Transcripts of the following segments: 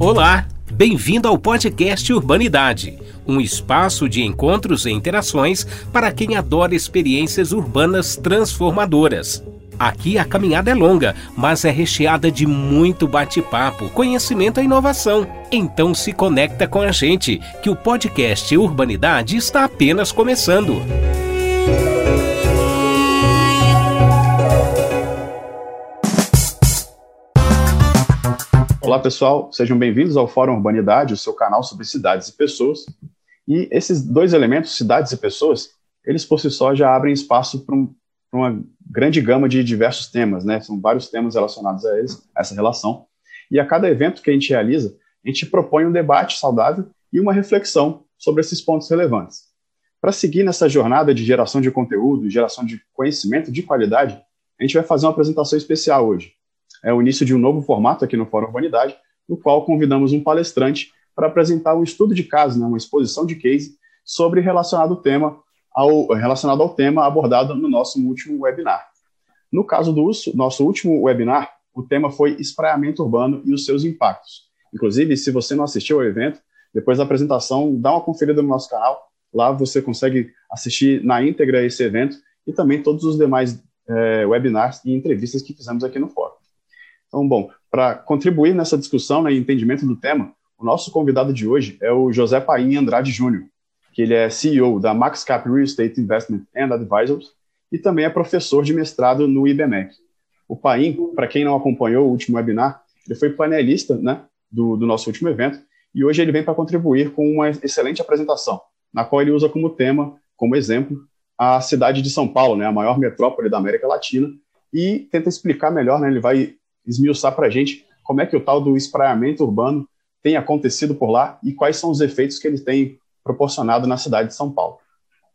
Olá, bem-vindo ao podcast Urbanidade, um espaço de encontros e interações para quem adora experiências urbanas transformadoras. Aqui a caminhada é longa, mas é recheada de muito bate-papo, conhecimento e inovação. Então se conecta com a gente, que o podcast Urbanidade está apenas começando. Olá pessoal, sejam bem-vindos ao Fórum Urbanidade, o seu canal sobre cidades e pessoas. E esses dois elementos, cidades e pessoas, eles por si só já abrem espaço para um, uma grande gama de diversos temas, né? São vários temas relacionados a eles, a essa relação. E a cada evento que a gente realiza, a gente propõe um debate saudável e uma reflexão sobre esses pontos relevantes. Para seguir nessa jornada de geração de conteúdo, geração de conhecimento de qualidade, a gente vai fazer uma apresentação especial hoje. É o início de um novo formato aqui no Fórum Urbanidade, no qual convidamos um palestrante para apresentar um estudo de caso, né, uma exposição de case sobre relacionado ao tema ao, relacionado ao tema abordado no nosso último webinar. No caso do nosso último webinar, o tema foi espraiamento urbano e os seus impactos. Inclusive, se você não assistiu ao evento, depois da apresentação, dá uma conferida no nosso canal. Lá você consegue assistir na íntegra esse evento e também todos os demais é, webinars e entrevistas que fizemos aqui no fórum. Então, bom, para contribuir nessa discussão né, e entendimento do tema, o nosso convidado de hoje é o José Paim Andrade Júnior, que ele é CEO da MaxCap Real Estate Investment and Advisors e também é professor de mestrado no IBMEC. O Paim, para quem não acompanhou o último webinar, ele foi painelista né, do, do nosso último evento e hoje ele vem para contribuir com uma excelente apresentação, na qual ele usa como tema, como exemplo, a cidade de São Paulo, né, a maior metrópole da América Latina, e tenta explicar melhor, né, ele vai esmiuçar para a gente como é que o tal do espraiamento urbano tem acontecido por lá e quais são os efeitos que ele tem proporcionado na cidade de São Paulo.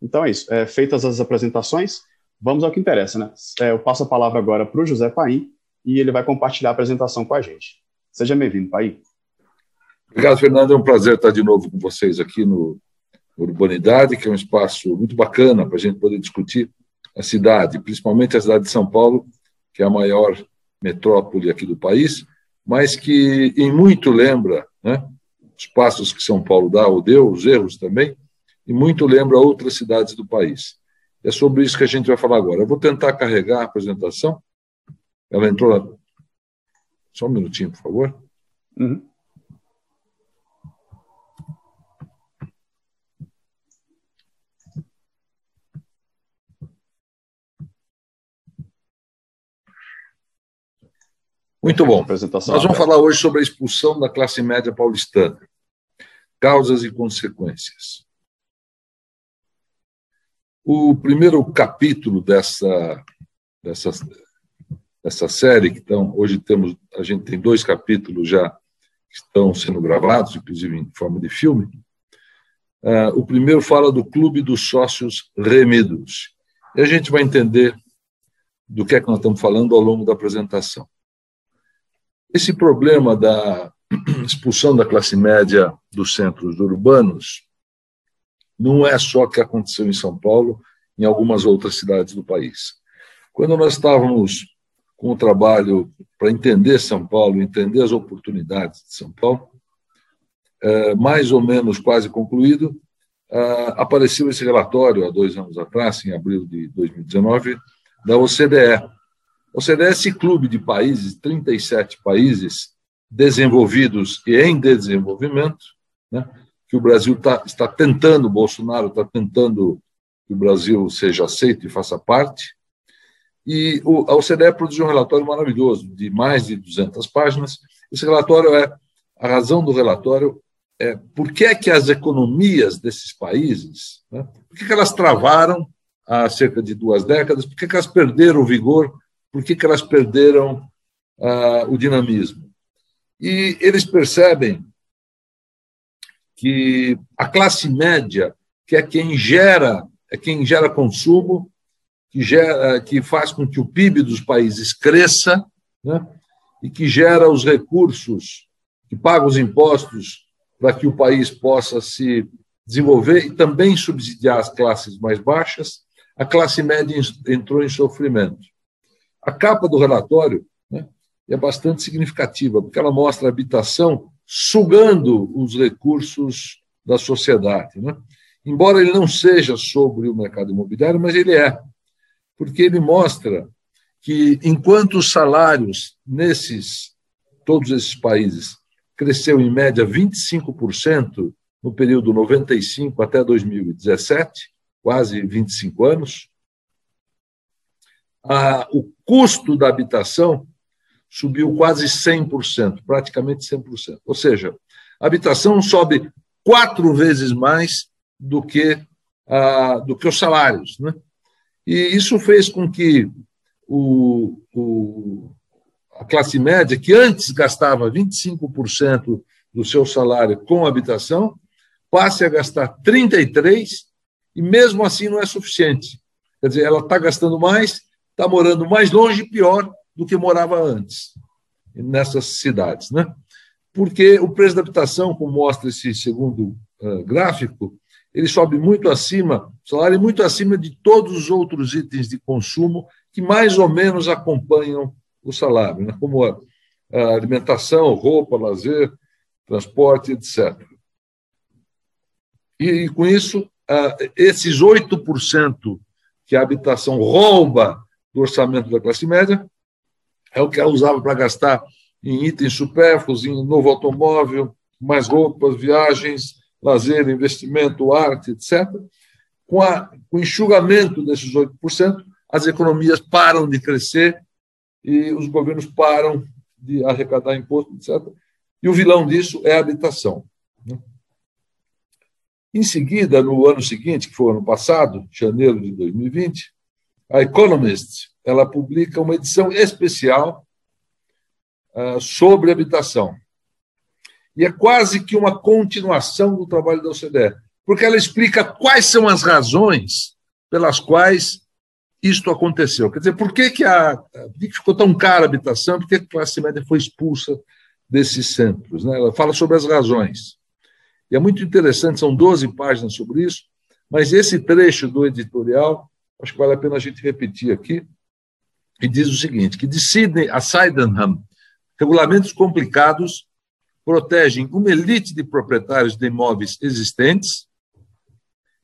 Então é isso. É, feitas as apresentações, vamos ao que interessa, né? É, eu passo a palavra agora para o José Paim e ele vai compartilhar a apresentação com a gente. Seja bem-vindo, Paim. Obrigado, Fernando. É um prazer estar de novo com vocês aqui no Urbanidade, que é um espaço muito bacana para a gente poder discutir a cidade, principalmente a cidade de São Paulo, que é a maior metrópole aqui do país, mas que em muito lembra né, os passos que São Paulo dá ou deu, os erros também, e muito lembra outras cidades do país. É sobre isso que a gente vai falar agora. Eu vou tentar carregar a apresentação. Ela entrou. Só um minutinho, por favor. Uhum. Muito bom. Nós vamos falar hoje sobre a expulsão da classe média paulistana, causas e consequências. O primeiro capítulo dessa, dessa, dessa série, que então, hoje temos, a gente tem dois capítulos já que estão sendo gravados, inclusive em forma de filme. Uh, o primeiro fala do Clube dos Sócios Remidos. E a gente vai entender do que é que nós estamos falando ao longo da apresentação. Esse problema da expulsão da classe média dos centros urbanos não é só que aconteceu em São Paulo, em algumas outras cidades do país. Quando nós estávamos com o trabalho para entender São Paulo, entender as oportunidades de São Paulo, é, mais ou menos quase concluído, é, apareceu esse relatório há dois anos atrás, em abril de 2019, da OCDE, o OCDE é esse clube de países, 37 países desenvolvidos e em desenvolvimento, né, que o Brasil tá, está tentando, Bolsonaro está tentando que o Brasil seja aceito e faça parte. E o, a OCDE produziu um relatório maravilhoso, de mais de 200 páginas. Esse relatório é, a razão do relatório é por que é que as economias desses países, né, por que, que elas travaram há cerca de duas décadas, por que, que elas perderam o vigor por que, que elas perderam ah, o dinamismo. E eles percebem que a classe média, que é quem gera, é quem gera consumo, que, gera, que faz com que o PIB dos países cresça, né? e que gera os recursos, que paga os impostos para que o país possa se desenvolver e também subsidiar as classes mais baixas, a classe média entrou em sofrimento. A capa do relatório né, é bastante significativa, porque ela mostra a habitação sugando os recursos da sociedade. Né? Embora ele não seja sobre o mercado imobiliário, mas ele é, porque ele mostra que enquanto os salários nesses todos esses países cresceu em média 25% no período 95 até 2017, quase 25 anos, a, o custo da habitação subiu quase 100%, praticamente 100%. Ou seja, a habitação sobe quatro vezes mais do que, do que os salários. Né? E isso fez com que o, o, a classe média, que antes gastava 25% do seu salário com habitação, passe a gastar 33% e mesmo assim não é suficiente. Quer dizer, ela está gastando mais está morando mais longe e pior do que morava antes, nessas cidades. Né? Porque o preço da habitação, como mostra esse segundo uh, gráfico, ele sobe muito acima, salário muito acima de todos os outros itens de consumo que mais ou menos acompanham o salário, né? como a, a alimentação, roupa, lazer, transporte, etc. E, e com isso, uh, esses 8% que a habitação rouba do orçamento da classe média, é o que ela usava para gastar em itens supérfluos, em novo automóvel, mais roupas, viagens, lazer, investimento, arte, etc. Com, a, com o enxugamento desses 8%, as economias param de crescer e os governos param de arrecadar imposto, etc. E o vilão disso é a habitação. Né? Em seguida, no ano seguinte, que foi o ano passado, janeiro de 2020, a Economist ela publica uma edição especial uh, sobre habitação. E é quase que uma continuação do trabalho da OCDE, porque ela explica quais são as razões pelas quais isto aconteceu. Quer dizer, por que, que, a, por que ficou tão cara a habitação, por que a classe média foi expulsa desses centros? Né? Ela fala sobre as razões. E é muito interessante, são 12 páginas sobre isso, mas esse trecho do editorial acho que vale a pena a gente repetir aqui, e diz o seguinte, que de Sydney a Sydenham, regulamentos complicados protegem uma elite de proprietários de imóveis existentes,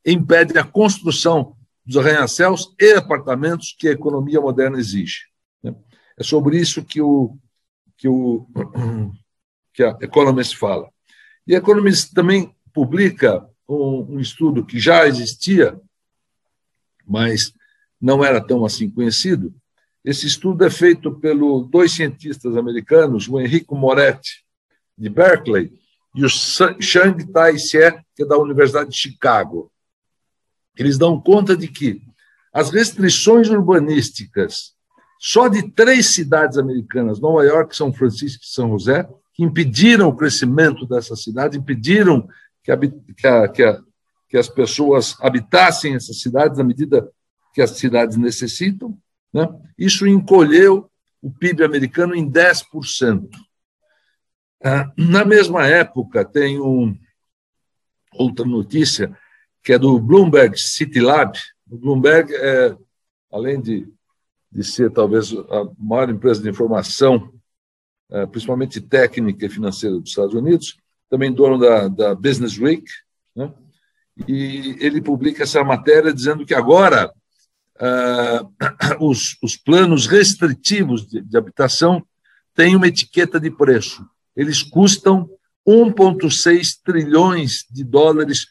impedem a construção dos arranha-céus e apartamentos que a economia moderna exige. Né? É sobre isso que o que o que a Economist fala. E a Economist também publica um, um estudo que já existia mas não era tão assim conhecido. Esse estudo é feito pelos dois cientistas americanos, o Enrico Moretti, de Berkeley, e o Shang Tai-Xie, que é da Universidade de Chicago. Eles dão conta de que as restrições urbanísticas só de três cidades americanas, Nova York, São Francisco e São José, que impediram o crescimento dessa cidade, impediram que a, que a que as pessoas habitassem essas cidades na medida que as cidades necessitam. Né? Isso encolheu o PIB americano em 10%. Ah, na mesma época, tem um, outra notícia, que é do Bloomberg City Lab. O Bloomberg, é, além de, de ser talvez a maior empresa de informação, é, principalmente técnica e financeira dos Estados Unidos, também dono da, da Business Week, né? E ele publica essa matéria dizendo que agora uh, os, os, planos restritivos de, de habitação têm uma etiqueta de preço. Eles custam 1,6 trilhões de dólares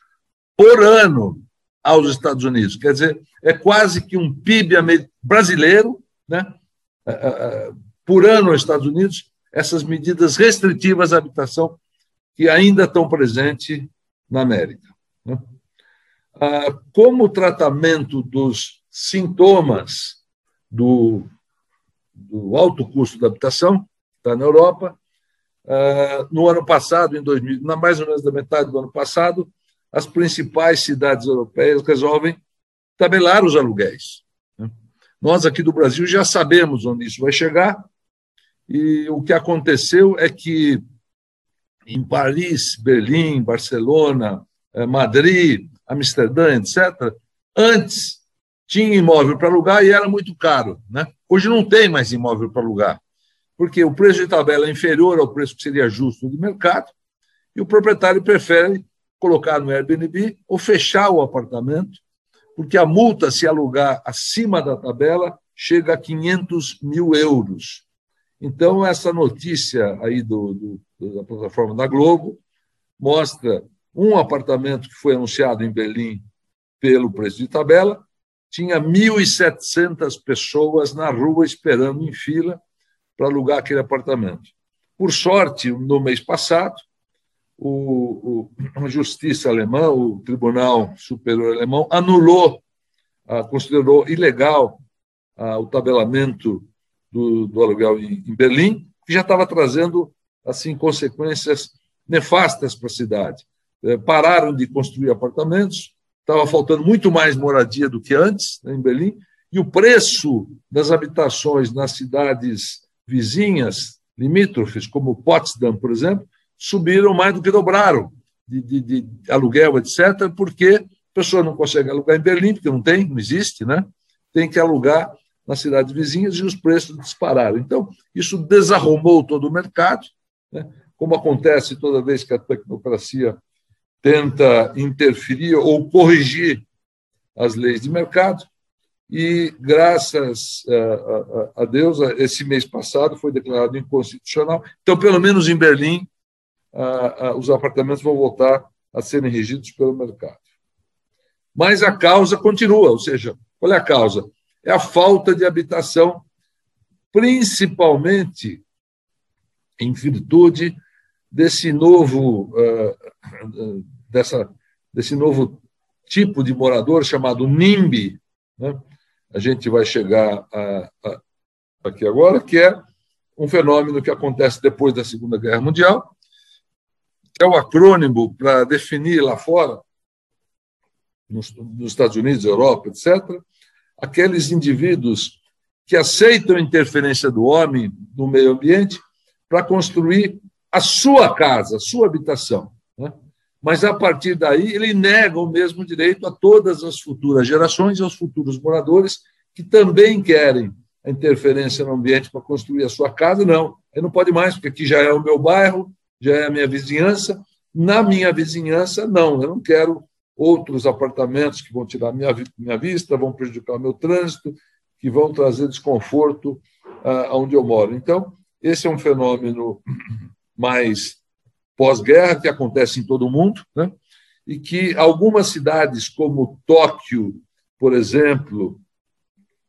por ano aos Estados Unidos. Quer dizer, é quase que um PIB brasileiro né, uh, uh, por ano aos Estados Unidos, essas medidas restritivas à habitação que ainda estão presentes na América. Né? Ah, como tratamento dos sintomas do, do alto custo da habitação, está na Europa, ah, no ano passado, em 2000, na mais ou menos da metade do ano passado, as principais cidades europeias resolvem tabelar os aluguéis. Né? Nós aqui do Brasil já sabemos onde isso vai chegar, e o que aconteceu é que em Paris, Berlim, Barcelona, Madrid, Amsterdã, etc., antes tinha imóvel para alugar e era muito caro. Né? Hoje não tem mais imóvel para alugar, porque o preço de tabela é inferior ao preço que seria justo de mercado, e o proprietário prefere colocar no Airbnb ou fechar o apartamento, porque a multa, se alugar acima da tabela, chega a 500 mil euros. Então, essa notícia aí do, do, da plataforma da Globo mostra um apartamento que foi anunciado em Berlim pelo preço de tabela, tinha 1.700 pessoas na rua esperando em fila para alugar aquele apartamento. Por sorte, no mês passado, o, o, a justiça alemã, o Tribunal Superior Alemão, anulou, ah, considerou ilegal ah, o tabelamento do, do aluguel em, em Berlim, que já estava trazendo assim consequências nefastas para a cidade. É, pararam de construir apartamentos, estava faltando muito mais moradia do que antes né, em Berlim, e o preço das habitações nas cidades vizinhas, limítrofes, como Potsdam, por exemplo, subiram mais do que dobraram de, de, de aluguel, etc., porque a pessoa não consegue alugar em Berlim, porque não tem, não existe, né? tem que alugar nas cidades vizinhas e os preços dispararam. Então, isso desarrumou todo o mercado, né? como acontece toda vez que a tecnocracia tenta interferir ou corrigir as leis de mercado. E, graças a, a, Deus, esse mês passado foi declarado inconstitucional. Então, pelo menos em Berlim, os apartamentos vão voltar a serem regidos pelo mercado. Mas a causa continua, ou seja, qual é a causa? É a falta de habitação, principalmente em virtude desse novo, uh, dessa, desse novo tipo de morador chamado NIMBY, né? a gente vai chegar a, a, aqui agora, que é um fenômeno que acontece depois da Segunda Guerra Mundial, que é o acrônimo para definir lá fora, nos, nos Estados Unidos, Europa, etc., aqueles indivíduos que aceitam a interferência do homem no meio ambiente para construir a sua casa, a sua habitação. Mas, a partir daí, ele nega o mesmo direito a todas as futuras gerações e aos futuros moradores que também querem a interferência no ambiente para construir a sua casa. Não, ele não pode mais, porque aqui já é o meu bairro, já é a minha vizinhança. Na minha vizinhança, não, eu não quero outros apartamentos que vão tirar minha, minha vista, vão prejudicar o meu trânsito, que vão trazer desconforto ah, aonde eu moro. Então, esse é um fenômeno mais pós-guerra, que acontece em todo o mundo, né? e que algumas cidades, como Tóquio, por exemplo,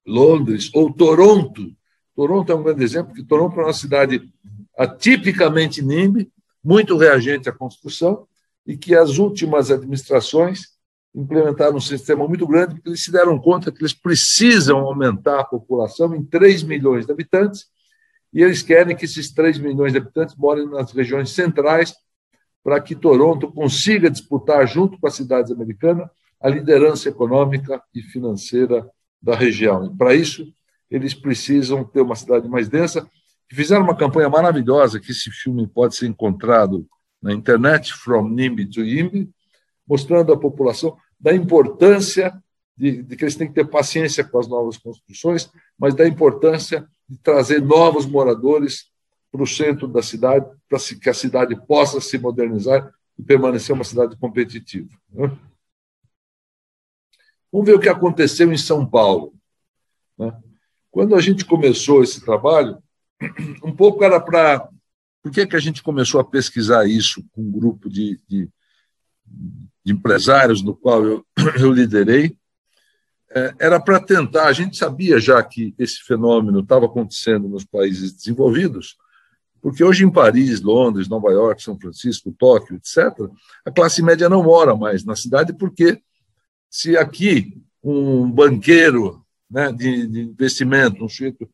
Londres ou Toronto, Toronto é um grande exemplo, porque Toronto é uma cidade atipicamente NIMBY, muito reagente à construção, e que as últimas administrações implementaram um sistema muito grande, porque eles se deram conta que eles precisam aumentar a população em 3 milhões de habitantes, e eles querem que esses 3 milhões de habitantes morem nas regiões centrais, para que Toronto consiga disputar, junto com as cidades americanas, a liderança econômica e financeira da região. Para isso, eles precisam ter uma cidade mais densa. Fizeram uma campanha maravilhosa, que esse filme pode ser encontrado na internet, From NIMBY to YIMBY, mostrando à população da importância de, de, que eles têm que ter paciência com as novas construções, mas da importância de trazer novos moradores para o centro da cidade, para que a cidade possa se modernizar e permanecer uma cidade competitiva. Né? Vamos ver o que aconteceu em São Paulo. Né? Quando a gente começou esse trabalho, um pouco era para. Por que, que a gente começou a pesquisar isso com um grupo de, de, de empresários, no qual eu, eu liderei? É, era para tentar, a gente sabia já que esse fenômeno estava acontecendo nos países desenvolvidos, porque hoje em Paris, Londres, Nova York, São Francisco, Tóquio, etc., a classe média não mora mais na cidade, porque se aqui um banqueiro né, de, de investimento, um sujeito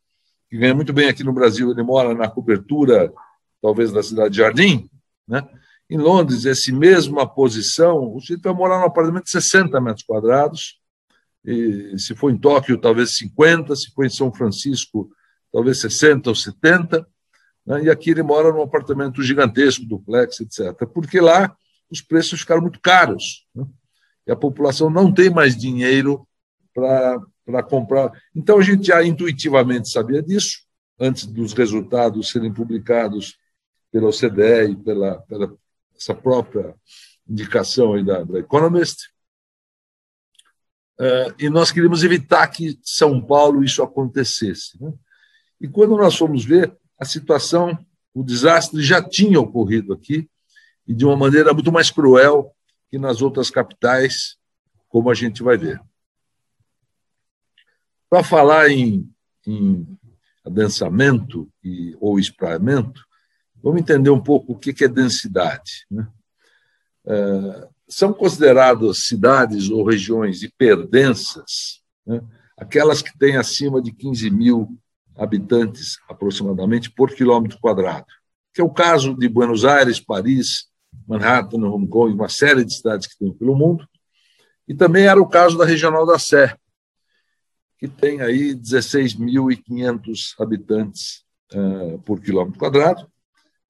que ganha muito bem aqui no Brasil, ele mora na cobertura, talvez, da cidade de Jardim, né? Em Londres, essa mesma posição, o sujeito vai morar num apartamento de 60 metros quadrados, e, se for em Tóquio, talvez 50, se for em São Francisco, talvez 60 ou 70, né? e aqui ele mora num apartamento gigantesco, duplex, etc. Porque lá os preços ficaram muito caros, né? e a população não tem mais dinheiro para comprar. Então, a gente já intuitivamente sabia disso, antes dos resultados serem publicados pela OCDE e pela, pela essa própria indicação aí da, da Economist. Uh, e nós queríamos evitar que São Paulo isso acontecesse. Né? E quando nós fomos ver, a situação, o desastre já tinha ocorrido aqui, e de uma maneira muito mais cruel que nas outras capitais, como a gente vai ver. Para falar em, em adensamento e, ou espraiamento, vamos entender um pouco o que é densidade. Né? É, são consideradas cidades ou regiões hiperdensas, né? aquelas que têm acima de 15 mil habitantes aproximadamente por quilômetro quadrado, que é o caso de Buenos Aires, Paris, Manhattan, Hong Kong, uma série de cidades que tem pelo mundo, e também era o caso da Regional da Sé, que tem aí 16.500 habitantes uh, por quilômetro quadrado,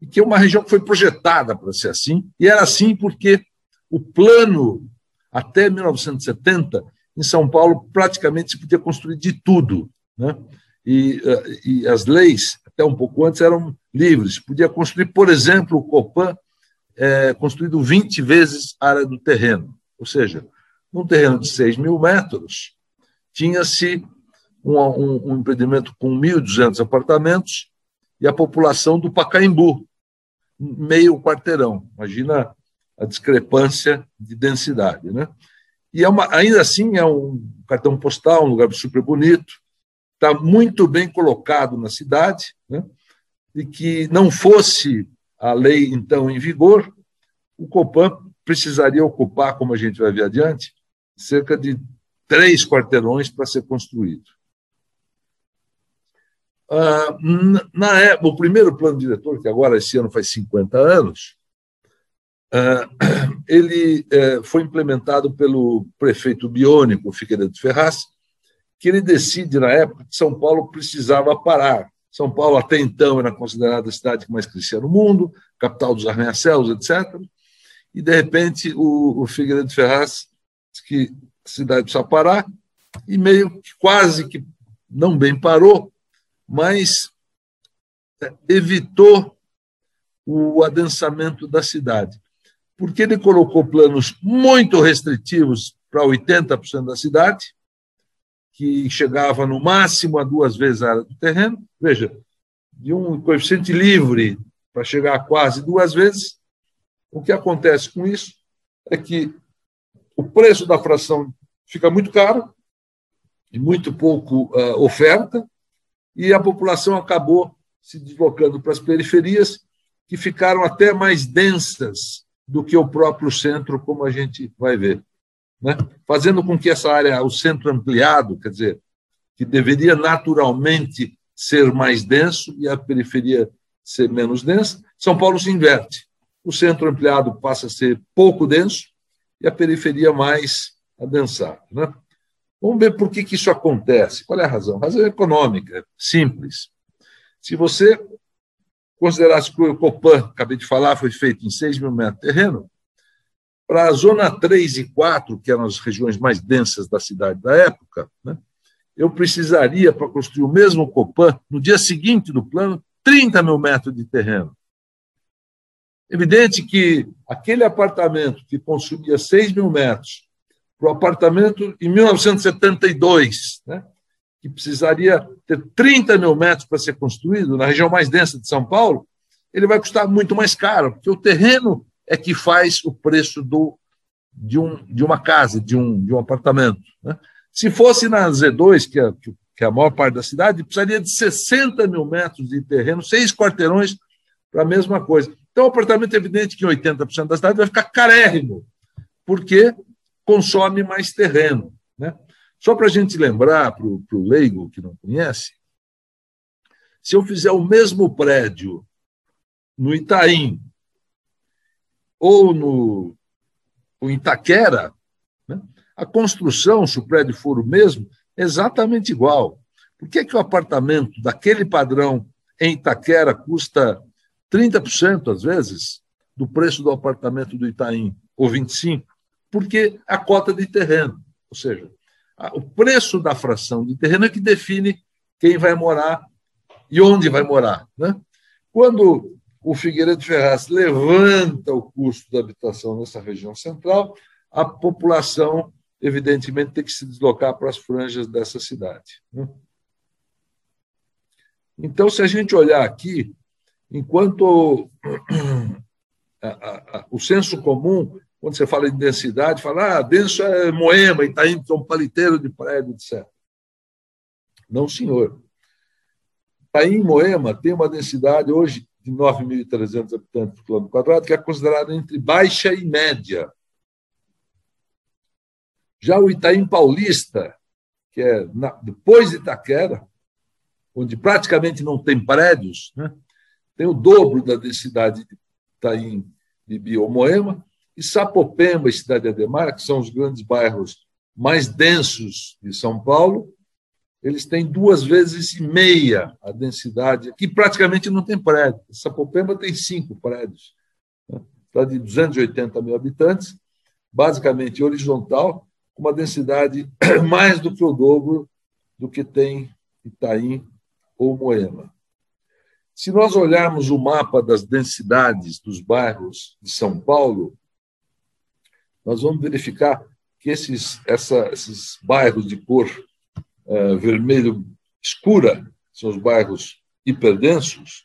e que é uma região que foi projetada para ser assim, e era assim porque o plano, até 1970, em São Paulo, praticamente se podia construir de tudo. Né? E, uh, e as leis, até um pouco antes, eram livres. Podia construir, por exemplo, o Copan, é, construído 20 vezes a área do terreno. Ou seja, num terreno de 6 mil metros, tinha-se um, um, um, empreendimento com 1.200 apartamentos e a população do Pacaembu, meio quarteirão. Imagina a discrepância de densidade. Né? E é uma, ainda assim é um cartão postal, um lugar super bonito, está muito bem colocado na cidade, né? e que não fosse a lei então em vigor, o Copan precisaria ocupar, como a gente vai ver adiante, cerca de três quarteirões para ser construído. Ah, na época, o primeiro plano diretor, que agora esse ano faz 50 anos, ele eh, foi implementado pelo prefeito biônico Figueiredo Ferraz, que ele decide, na época, que São Paulo precisava parar. São Paulo, até então, era considerada a cidade que mais crescia no mundo, capital dos arranha-céus, etc. E, de repente, o, Figueiredo Ferraz disse que a cidade precisa parar, e meio que quase que não bem parou, mas é, evitou o adensamento da cidade, porque ele colocou planos muito restritivos para 80% da cidade, que chegava no máximo a duas vezes a área do terreno, veja, de um coeficiente livre para chegar a quase duas vezes. O que acontece com isso é que o preço da fração fica muito caro e muito pouco uh, oferta, e a população acabou se deslocando para as periferias, que ficaram até mais densas do que o próprio centro, como a gente vai ver. Né? Fazendo com que essa área, o centro ampliado, quer dizer, que deveria naturalmente ser mais denso e a periferia ser menos densa, São Paulo se inverte. O centro ampliado passa a ser pouco denso e a periferia mais adensada. Né? Vamos ver por que, que isso acontece. Qual é a razão? A razão é econômica, simples. Se você considerasse que o Copan, acabei de falar, foi feito em 6 mil metros de terreno, para a zona 3 e 4, que eram as regiões mais densas da cidade da época, né, eu precisaria, para construir o mesmo Copan, no dia seguinte do plano, 30 mil metros de terreno. Evidente que aquele apartamento que consumia 6 mil metros para o apartamento em 1972, né, que precisaria ter 30 mil metros para ser construído, na região mais densa de São Paulo, ele vai custar muito mais caro, porque o terreno é que faz o preço do, de, um, de uma casa, de um, de um apartamento. Né? Se fosse na Z2, que é, que é a maior parte da cidade, precisaria de 60 mil metros de terreno, seis quarteirões para a mesma coisa. Então, o apartamento é evidente que em 80% da cidade vai ficar carérrimo, porque consome mais terreno. Só para a gente lembrar, para o leigo que não conhece, se eu fizer o mesmo prédio no Itaim ou no, Itaquera, né, a construção, se o prédio for o mesmo, é exatamente igual. Por que, que o apartamento daquele padrão em Itaquera custa 30%, às vezes, do preço do apartamento do Itaim, ou 25%? porque a cota de terreno, ou seja, o preço da fração de terreno é que define quem vai morar e onde vai morar. Né? Quando o Figueiredo Ferraz levanta o custo da habitação nessa região central, a população, evidentemente, tem que se deslocar para as franjas dessa cidade. Né? Então, se a gente olhar aqui, enquanto o senso comum, quando você fala em densidade, fala, ah, denso é Moema, Itaim, um paliteiro de prédio, etc. Não, senhor. Itaim, Moema, tem uma densidade hoje de 9.300 habitantes por quilômetro quadrado, que é considerada entre baixa e média. Já o Itaim Paulista, que é na, depois de Itaquera, onde praticamente não tem prédios, né? tem o dobro da densidade de Itaim, Bibi ou Moema, e Sapopemba e Cidade Ademar, que são os grandes bairros mais densos de São Paulo, eles têm duas vezes e meia a densidade, que praticamente não tem prédio. Sapopemba tem cinco prédios. Está de 280 mil habitantes, basicamente horizontal, com uma densidade mais do que o dobro do que tem Itaim ou Moema. Se nós olharmos o mapa das densidades dos bairros de São Paulo, nós vamos verificar que esses, essa, esses bairros de cor uh, vermelho escura, são os bairros hiperdensos,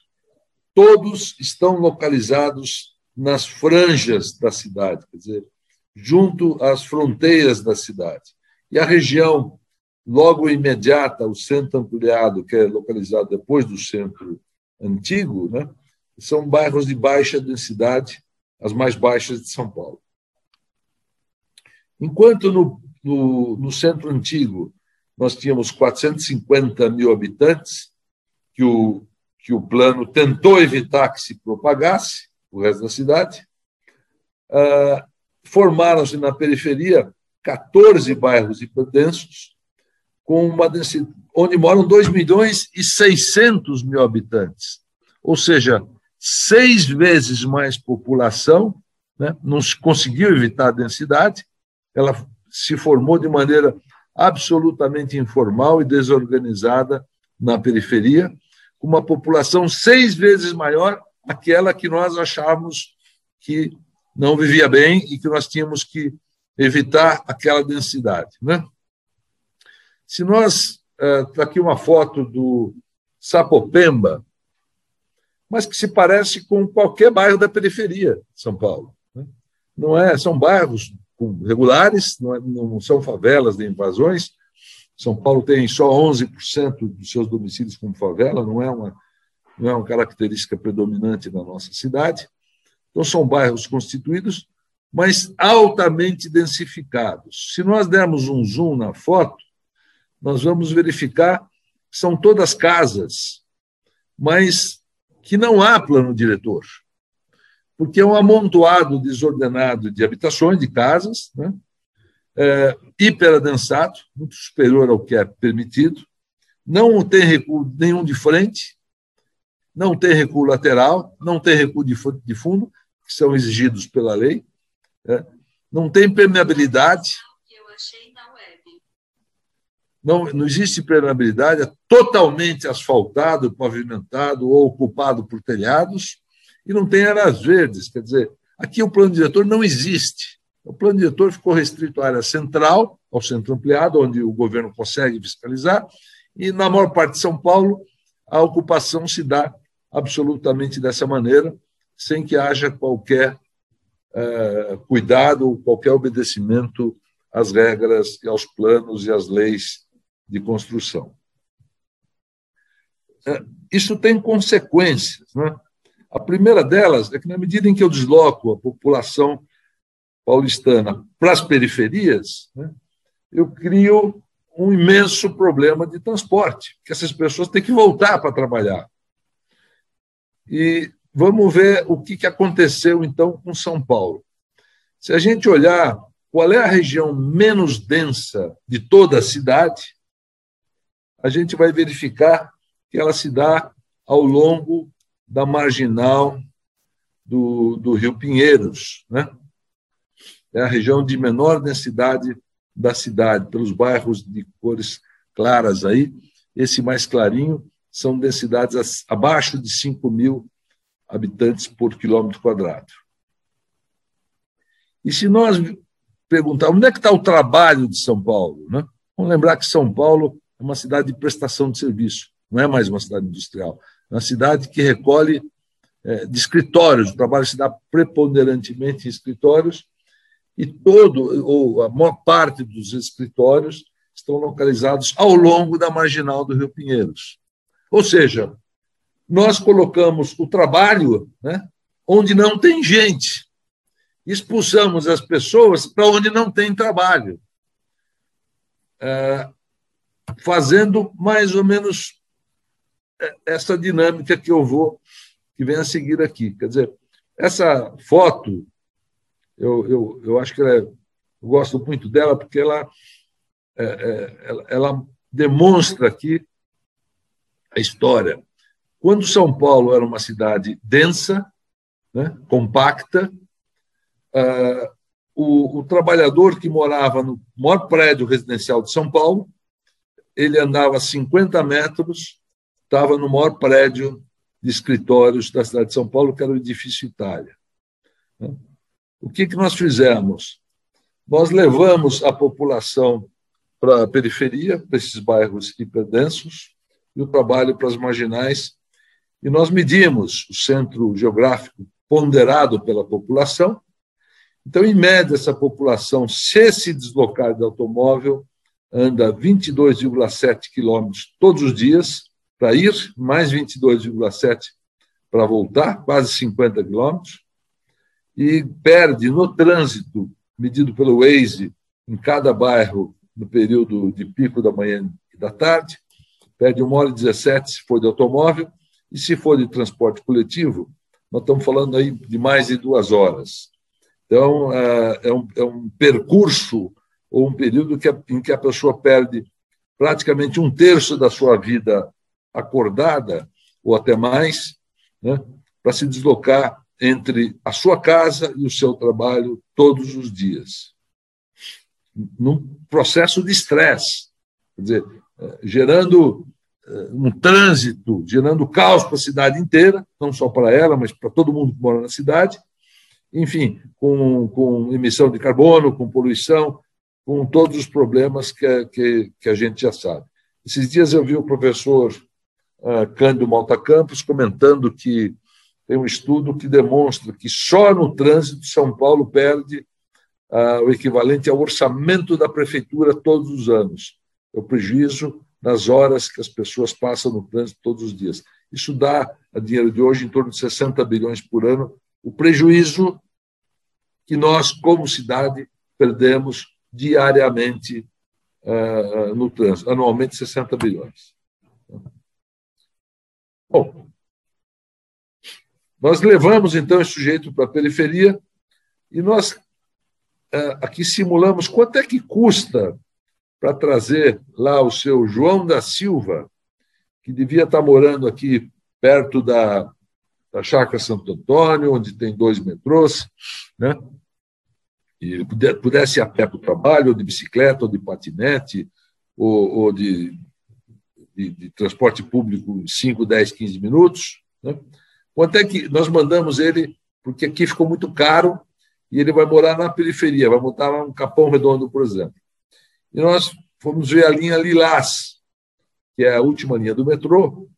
todos estão localizados nas franjas da cidade, quer dizer, junto às fronteiras da cidade. E a região logo imediata, o centro ampliado, que é localizado depois do centro antigo, né, são bairros de baixa densidade, as mais baixas de São Paulo. Enquanto no, no, no centro antigo nós tínhamos 450 mil habitantes, que o, que o plano tentou evitar que se propagasse, o resto da cidade. Ah, Formaram-se na periferia 14 bairros hiperdensos, com uma densidade, onde moram 2 milhões e 600 mil habitantes. Ou seja, seis vezes mais população, né? não se conseguiu evitar a densidade, ela se formou de maneira absolutamente informal e desorganizada na periferia, com uma população seis vezes maior aquela que nós achávamos que não vivia bem e que nós tínhamos que evitar aquela densidade. Né? Se nós. Está eh, aqui uma foto do Sapopemba, mas que se parece com qualquer bairro da periferia de São Paulo. Né? Não é, são bairros regulares, não, é, não são favelas nem invasões. São Paulo tem só 11% dos seus domicílios como favela, não é uma não é uma característica predominante na nossa cidade. Então são bairros constituídos, mas altamente densificados. Se nós dermos um zoom na foto, nós vamos verificar que são todas casas, mas que não há plano diretor porque é um amontoado desordenado de habitações, de casas, né? é, hiperadensado, muito superior ao que é permitido, não tem recuo nenhum de frente, não tem recuo lateral, não tem recuo de fundo, que são exigidos pela lei, é, não tem permeabilidade. Não, não existe permeabilidade, é totalmente asfaltado, pavimentado ou ocupado por telhados e não tem áreas verdes. Quer dizer, aqui o plano diretor não existe. O plano diretor ficou restrito à área central, ao centro ampliado, onde o governo consegue fiscalizar, e na maior parte de São Paulo, a ocupação se dá absolutamente dessa maneira, sem que haja qualquer uh, cuidado ou qualquer obedecimento às regras, aos planos e às leis de construção. Uh, isso tem consequências. Né? A primeira delas é que, na medida em que eu desloco a população paulistana para as periferias, né, eu crio um imenso problema de transporte, que essas pessoas têm que voltar para trabalhar. E vamos ver o que aconteceu, então, com São Paulo. Se a gente olhar qual é a região menos densa de toda a cidade, a gente vai verificar que ela se dá ao longo da marginal do, do Rio Pinheiros, né? É a região de menor densidade da cidade, pelos bairros de cores claras aí. Esse mais clarinho são densidades abaixo de 5 mil habitantes por quilômetro quadrado. E se nós perguntarmos onde é que está o trabalho de São Paulo, né? vamos lembrar que São Paulo é uma cidade de prestação de serviço, não é mais uma cidade industrial, uma cidade que recolhe é, de escritórios, o trabalho se dá preponderantemente em escritórios, e todo, ou a maior parte dos escritórios estão localizados ao longo da marginal do Rio Pinheiros. Ou seja, nós colocamos o trabalho né, onde não tem gente. Expulsamos as pessoas para onde não tem trabalho. É, fazendo mais ou menos essa dinâmica que eu vou, que vem a seguir aqui. Quer dizer, essa foto, eu, eu, eu acho que ela é, eu gosto muito dela porque ela, é, é, ela, ela demonstra aqui a história. Quando São Paulo era uma cidade densa, né, compacta, uh, o, o, trabalhador que morava no maior prédio residencial de São Paulo, ele andava 50 metros, estava no maior prédio de escritórios da cidade de São Paulo, que era o edifício Itália. Né. O que, que nós fizemos? Nós levamos a população para a periferia, para esses bairros hiperdensos, e o trabalho para as marginais. E nós medimos o centro geográfico ponderado pela população. Então, em média, essa população, se se deslocar de automóvel, anda 22,7 quilômetros todos os dias para ir, mais 22,7 para voltar, quase 50 quilômetros, e perde no trânsito, medido pelo Waze, em cada bairro, no período de pico da manhã e da tarde, perde 1 hora e 17 se for de automóvel, e se for de transporte coletivo, nós estamos falando aí de mais de duas horas. Então, é, é um, é um percurso ou um período que, em que a pessoa perde praticamente um terço da sua vida acordada, ou até mais, né, para se deslocar entre a sua casa e o seu trabalho todos os dias. Num processo de estresse. Quer dizer, gerando eh, um trânsito, gerando caos para a cidade inteira, não só para ela, mas para todo mundo que mora na cidade. Enfim, com, com emissão de carbono, com poluição, com todos os problemas que, que, que a gente já sabe. Esses dias eu vi o professor uh, Cândido Malta Campos comentando que tem um estudo que demonstra que só no trânsito São Paulo perde uh, o equivalente ao orçamento da prefeitura todos os anos é o prejuízo nas horas que as pessoas passam no trânsito todos os dias. Isso dá, a dinheiro de hoje, em torno de 60 bilhões por ano, o prejuízo que nós, como cidade, perdemos diariamente uh, no trânsito, anualmente 60 bilhões. Bom, nós levamos então esse sujeito para a periferia e nós uh, aqui simulamos quanto é que custa para trazer lá o seu João da Silva, que devia estar morando aqui perto da, da Chácara Santo Antônio, onde tem dois metrôs, né? e ele pudesse ir a pé para o trabalho, ou de bicicleta, ou de patinete, ou, ou de, de, de, transporte público 5, 10, 15 minutos. Né? Quanto é que nós mandamos ele, porque aqui ficou muito caro, e ele vai morar na periferia, vai montar um Capão Redondo, por exemplo. E nós fomos ver a linha Lilás, que é a última linha do metrô,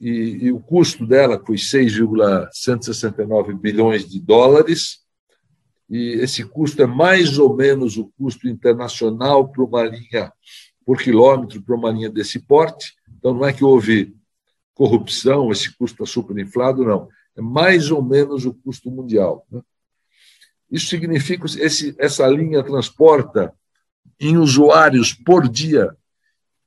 e, e o custo dela foi 6,169 bilhões de dólares, e esse custo é mais ou menos o custo internacional para uma linha por quilômetro para uma linha desse porte. Então, não é que houve corrupção, esse custo está superinflado, não. É mais ou menos o custo mundial. Né? Isso significa que essa linha transporta em usuários por dia,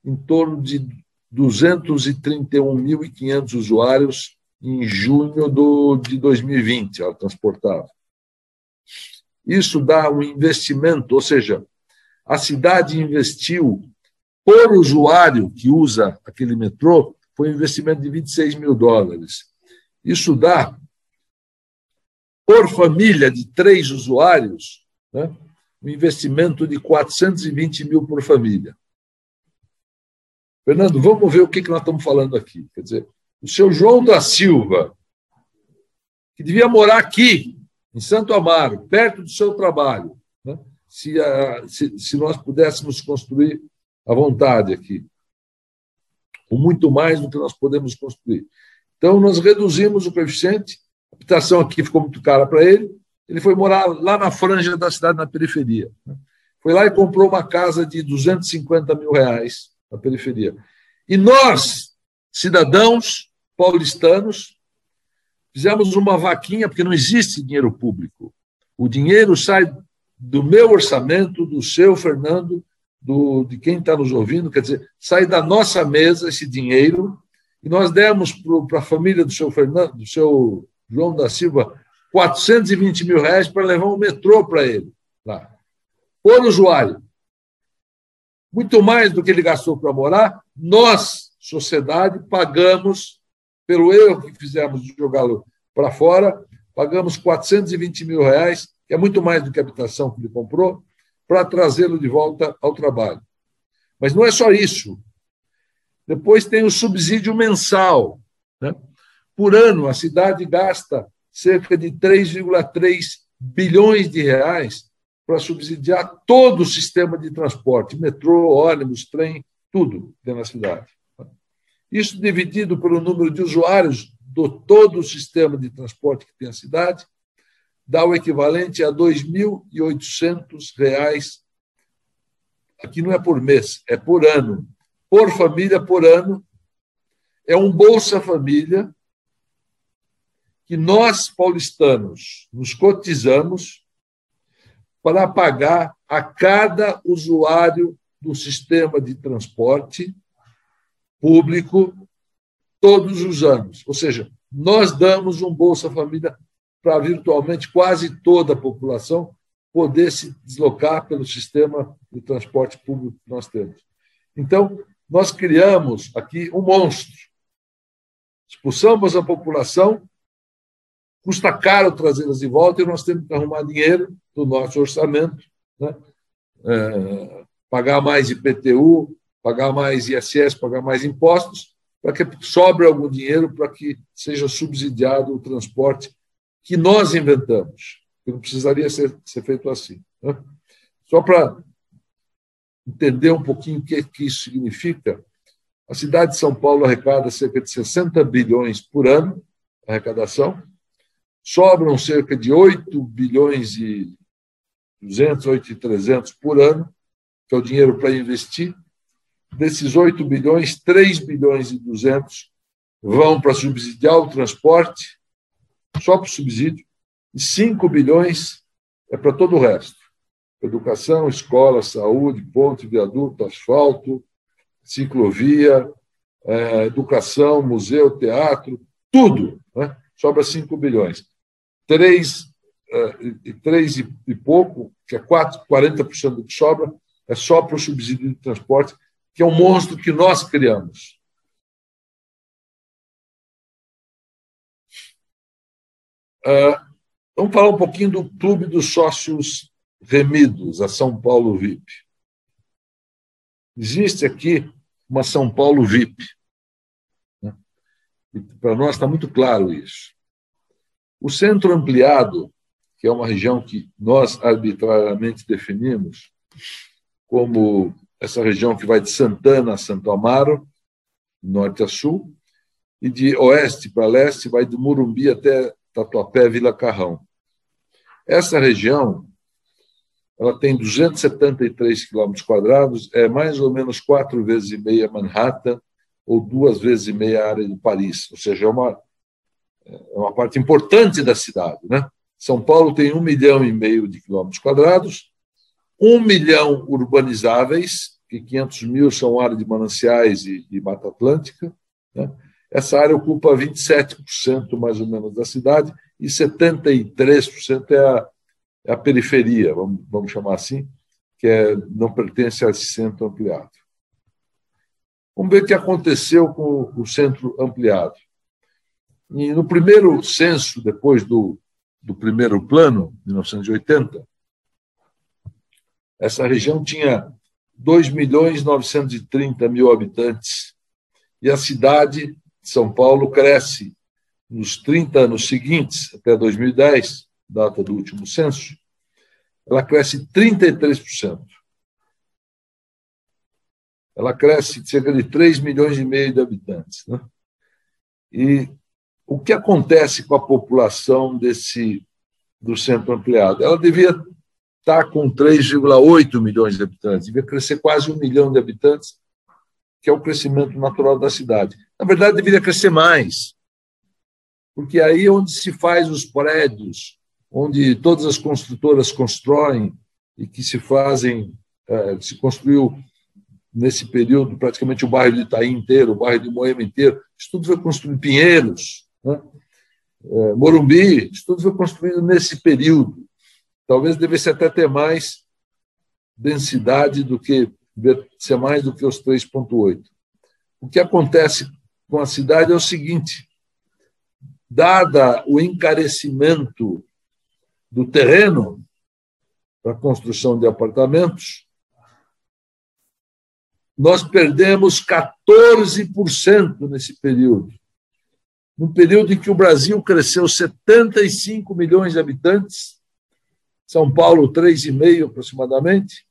em torno de 231.500 usuários em junho do, de 2020, ela transportava. Isso dá um investimento, ou seja, a cidade investiu por usuário que usa aquele metrô, foi um investimento de 26 mil dólares. Isso dá, por família de três usuários, né, um investimento de 420 mil por família. Fernando, vamos ver o que, nós estamos falando aqui. Quer dizer, o seu João da Silva, que devia morar aqui, em Santo Amaro, perto do seu trabalho, né? se, se, se nós pudéssemos construir à vontade aqui, ou muito mais do que nós podemos construir. Então, nós reduzimos o coeficiente, a habitação aqui ficou muito cara para ele, ele foi morar lá na franja da cidade, na periferia. Foi lá e comprou uma casa de 250 mil reais na periferia. E nós, cidadãos paulistanos, fizemos uma vaquinha, porque não existe dinheiro público. O dinheiro sai do meu orçamento, do seu, Fernando, do, de quem está nos ouvindo, quer dizer, sai da nossa mesa esse dinheiro, e nós demos para a família do seu Fernando, do seu João da Silva, 420 mil reais para levar um metrô para ele, lá, por usuário. Muito mais do que ele gastou para morar, nós, sociedade, pagamos pelo erro que fizemos de jogá-lo para fora, pagamos 420 mil reais, que é muito mais do que a habitação que ele comprou, para trazê-lo de volta ao trabalho. Mas não é só isso. Depois tem o subsídio mensal. Né? Por ano, a cidade gasta cerca de 3,3 bilhões de reais para subsidiar todo o sistema de transporte, metrô, ônibus, trem, tudo dentro da cidade. Isso dividido pelo número de usuários do todo o sistema de transporte que tem a cidade, dá o equivalente a R$ 2.800. Aqui não é por mês, é por ano. Por família, por ano. É um Bolsa Família que nós, paulistanos, nos cotizamos para pagar a cada usuário do sistema de transporte público todos os anos. Ou seja, nós damos um Bolsa Família para virtualmente quase toda a população poder se deslocar pelo sistema de transporte público que nós temos. Então, nós criamos aqui um monstro. Expulsamos a população, custa caro trazê-las de volta e nós temos que arrumar dinheiro do nosso orçamento, né? É, pagar mais IPTU, pagar mais ISS, pagar mais impostos, para que sobre algum dinheiro para que seja subsidiado o transporte que nós inventamos, que não precisaria ser, ser feito assim. Né? Só para entender um pouquinho o que, que isso significa, a cidade de São Paulo arrecada cerca de 60 bilhões por ano, arrecadação, sobram cerca de 8 bilhões e 200, 8 e 300 por ano, que é o dinheiro para investir, Desses 8 bilhões, 3 bilhões e 200 vão para subsidiar o transporte, só para o subsídio, e 5 bilhões é para todo o resto. Educação, escola, saúde, ponte, viaduto, asfalto, ciclovia, é, educação, museu, teatro, tudo. Né? Sobra 5 bilhões. 3, é, 3 e, pouco, que é 4, 40% do que sobra, é só para o subsídio de transporte, que é um monstro que nós criamos. Vamos falar um pouquinho do Clube dos Sócios Remidos, a São Paulo VIP. Existe aqui uma São Paulo VIP. Para nós está muito claro isso. O centro ampliado, que é uma região que nós arbitrariamente definimos como essa região que vai de Santana a Santo Amaro, norte a sul, e de oeste para leste vai de Murumbi até Tatuapé, Vila Carrão. Essa região ela tem 273 quilômetros quadrados, é mais ou menos quatro vezes e meia Manhattan ou duas vezes e meia a área de Paris, ou seja, é uma, é uma parte importante da cidade. Né? São Paulo tem um milhão e meio de quilômetros quadrados, um milhão urbanizáveis, que 500 mil são área de mananciais e, e Mata Atlântica. Né? Essa área ocupa 27% mais ou menos da cidade e 73% é a, é a periferia, vamos, vamos chamar assim, que é, não pertence a esse centro ampliado. Vamos ver o que aconteceu com o centro ampliado. E no primeiro censo, depois do, do primeiro plano, 1980, essa região tinha 2 milhões 930 mil habitantes e a cidade de São Paulo cresce nos 30 anos seguintes, até 2010, data do último censo, ela cresce 33%. Ela cresce cerca de 3 milhões e meio de habitantes. Né? E o que acontece com a população desse do centro ampliado? Ela devia estar com 3,8 milhões de habitantes, devia crescer quase um milhão de habitantes, que é o crescimento natural da cidade. Na verdade, deveria crescer mais, porque aí é onde se faz os prédios, onde todas as construtoras constroem e que se fazem, é, se construiu nesse período praticamente o bairro de Itaí inteiro, o bairro de Moema inteiro, isso tudo foi construído, Pinheiros, né? é, Morumbi, isso tudo foi construído nesse período. Talvez devesse até ter mais densidade do que, ser mais do que os 3,8. O que acontece com a cidade é o seguinte, dada o encarecimento do terreno para a construção de apartamentos, nós perdemos 14% nesse período. Num período em que o Brasil cresceu 75 milhões de habitantes, São Paulo 3,5 aproximadamente,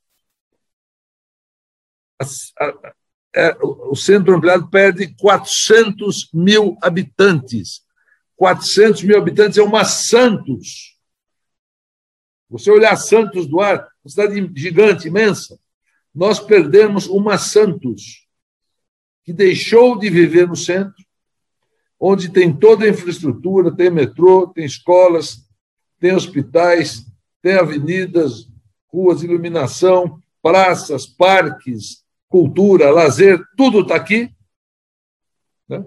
a, a, é, o centro ampliado perde 400 mil habitantes. 400 mil habitantes é uma Santos. Você olhar Santos do ar, uma cidade gigante, imensa, nós perdemos uma Santos, que deixou de viver no centro, onde tem toda a infraestrutura, tem metrô, tem escolas, tem hospitais, tem avenidas, ruas, iluminação, praças, parques, cultura, lazer, tudo está aqui. Né?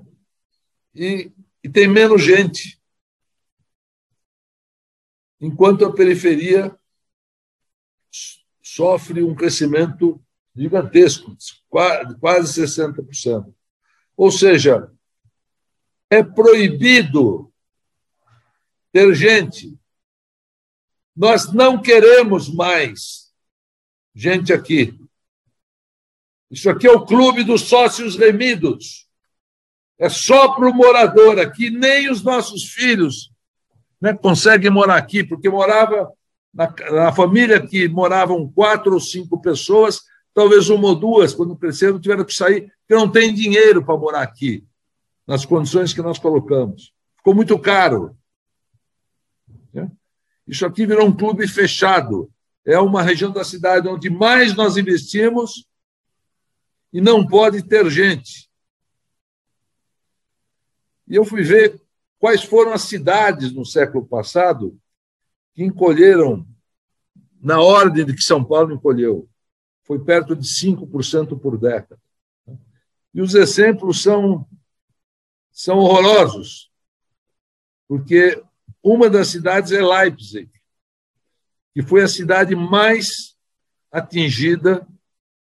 E, e tem menos gente enquanto a periferia sofre um crescimento gigantesco, quase 60%. Ou seja, é proibido ter gente. Nós não queremos mais gente aqui. Isso aqui é o clube dos sócios remidos. É só para o morador aqui, nem os nossos filhos né, conseguem morar aqui, porque morava na, na, família que moravam quatro ou cinco pessoas, talvez uma ou duas, quando cresceram, tiveram que sair, porque não tem dinheiro para morar aqui, nas condições que nós colocamos. Ficou muito caro. Né? Isso aqui virou um clube fechado. É uma região da cidade onde mais nós investimos e não pode ter gente. E eu fui ver Quais foram as cidades no século passado que encolheram na ordem de que São Paulo encolheu? Foi perto de 5% por década. E os exemplos são, são horrorosos, porque uma das cidades é Leipzig, que foi a cidade mais atingida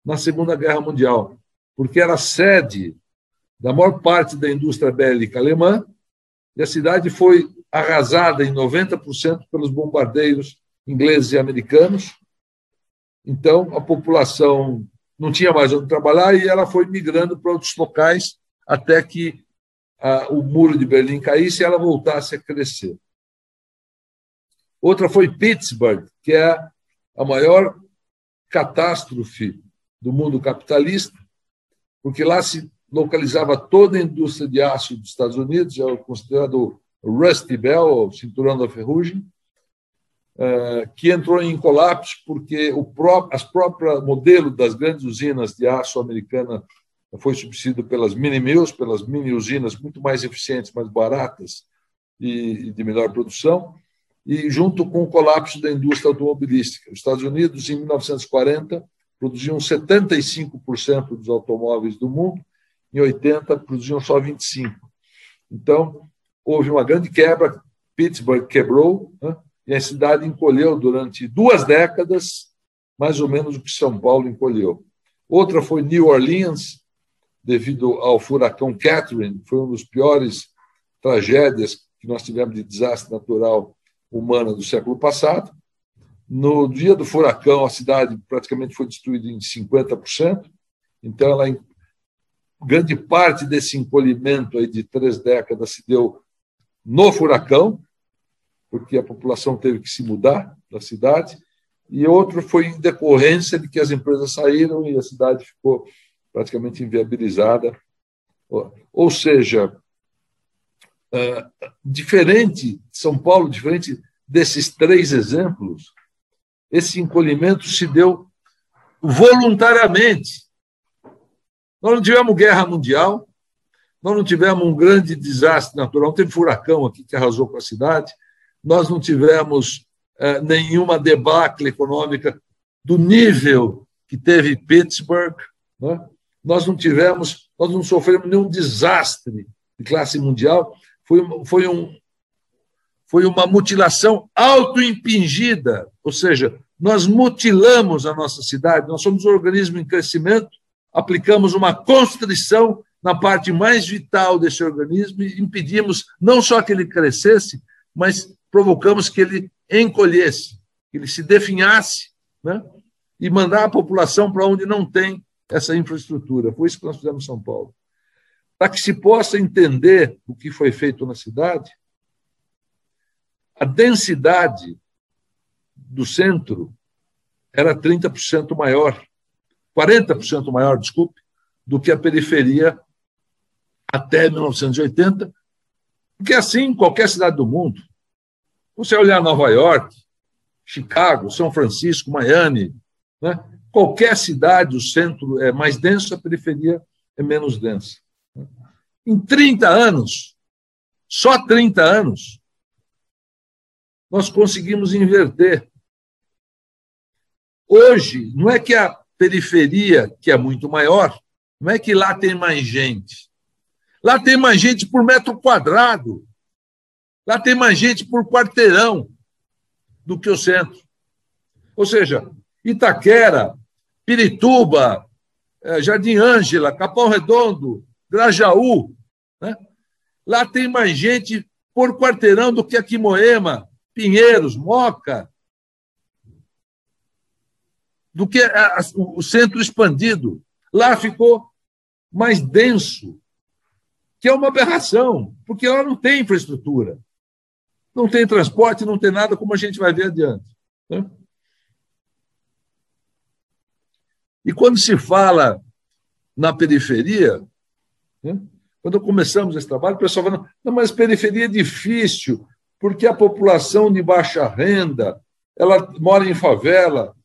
na Segunda Guerra Mundial, porque era sede da maior parte da indústria bélica alemã e a cidade foi arrasada em 90% pelos bombardeiros ingleses e americanos. Então, a população não tinha mais onde trabalhar e ela foi migrando para outros locais até que a, o muro de Berlim caísse e ela voltasse a crescer. Outra foi Pittsburgh, que é a maior catástrofe do mundo capitalista, porque lá se localizava toda a indústria de aço dos Estados Unidos, é o considerado Rusty Bell, cinturão da ferrugem, é, que entrou em colapso porque o próprio, as próprias modelo das grandes usinas de aço americana foi substituído pelas mini mills, pelas mini usinas muito mais eficientes, mais baratas e de melhor produção, e junto com o colapso da indústria automobilística. Os Estados Unidos, em 1940, produziam 75% dos automóveis do mundo em 80 produziam só 25. Então, houve uma grande quebra, Pittsburgh quebrou, né? e a cidade encolheu durante duas décadas, mais ou menos o que São Paulo encolheu. Outra foi New Orleans, devido ao furacão Catherine, foi uma das piores tragédias que nós tivemos de desastre natural humana do século passado. No dia do furacão, a cidade praticamente foi destruída em 50%, então ela grande parte desse encolhimento aí de três décadas se deu no furacão, porque a população teve que se mudar da cidade, e outro foi em decorrência de que as empresas saíram e a cidade ficou praticamente inviabilizada. Ou seja, uh, diferente São Paulo, diferente desses três exemplos, esse encolhimento se deu voluntariamente. Nós não tivemos guerra mundial, nós não tivemos um grande desastre natural, teve furacão aqui que arrasou com a cidade, nós não tivemos eh, nenhuma debacle econômica do nível que teve Pittsburgh, né? nós não tivemos, nós não sofremos nenhum desastre de classe mundial, foi, foi, um, foi uma mutilação autoimpingida, ou seja, nós mutilamos a nossa cidade, nós somos um organismo em crescimento, aplicamos uma constrição na parte mais vital desse organismo e impedimos não só que ele crescesse, mas provocamos que ele encolhesse, que ele se definhasse, né? e mandar a população para onde não tem essa infraestrutura. Foi isso que nós fizemos em São Paulo. Para que se possa entender o que foi feito na cidade, a densidade do centro era 30% maior, 40% maior, desculpe, do que a periferia até 1980, porque assim qualquer cidade do mundo. Você olhar Nova York, Chicago, São Francisco, Miami, né? qualquer cidade, o centro é mais denso, a periferia é menos densa. Em 30 anos, só 30 anos, nós conseguimos inverter. Hoje, não é que a periferia, que é muito maior, não é que lá tem mais gente. Lá tem mais gente por metro quadrado. Lá tem mais gente por quarteirão do que o centro. Ou seja, Itaquera, Pirituba, eh, Jardim Ângela, Capão Redondo, Grajaú. Né? Lá tem mais gente por quarteirão do que aqui Moema, Pinheiros, Moca, do que o centro expandido. Lá ficou mais denso, que é uma aberração, porque lá não tem infraestrutura não tem transporte, não tem nada, como a gente vai ver adiante. Né? E quando se fala na periferia, né? quando começamos esse trabalho, o pessoal fala, não, mas periferia é difícil, porque a população de baixa renda, ela mora em favela,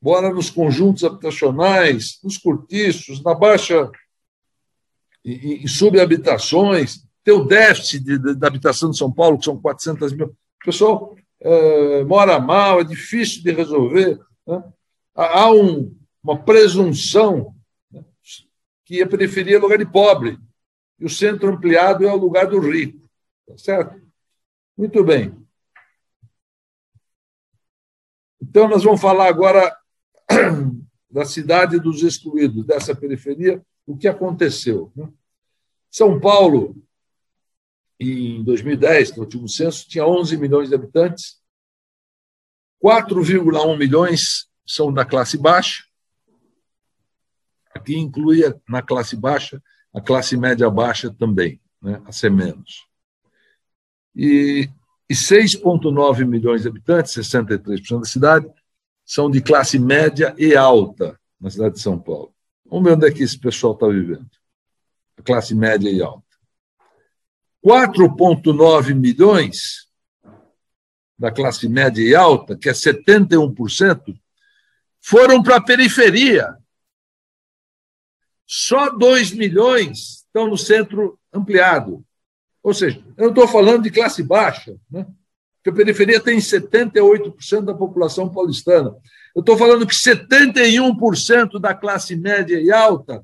mora nos conjuntos habitacionais, nos cortiços, na baixa, em, em subhabitações, tem o déficit de, de, da habitação de São Paulo, que são 400 mil. O pessoal é, mora mal, é difícil de resolver. Né? Há um, uma presunção né? que a periferia é lugar de pobre e o centro ampliado é o lugar do rico. Tá certo? Muito bem. Então, nós vamos falar agora da cidade dos excluídos, dessa periferia, o que aconteceu. Né? São Paulo em 2010, no último censo, tinha 11 milhões de habitantes, 4,1 milhões são da classe baixa, aqui inclui na classe baixa a classe média baixa também, né, a ser menos. E, e 6,9 milhões de habitantes, 63% da cidade, são de classe média e alta na cidade de São Paulo. Vamos ver onde é que esse pessoal está vivendo. A classe média e alta. 4,9 milhões da classe média e alta, que é 71%, foram para a periferia. Só 2 milhões estão no centro ampliado. Ou seja, eu não estou falando de classe baixa, né? porque a periferia tem 78% da população paulistana. Eu estou falando que 71% da classe média e alta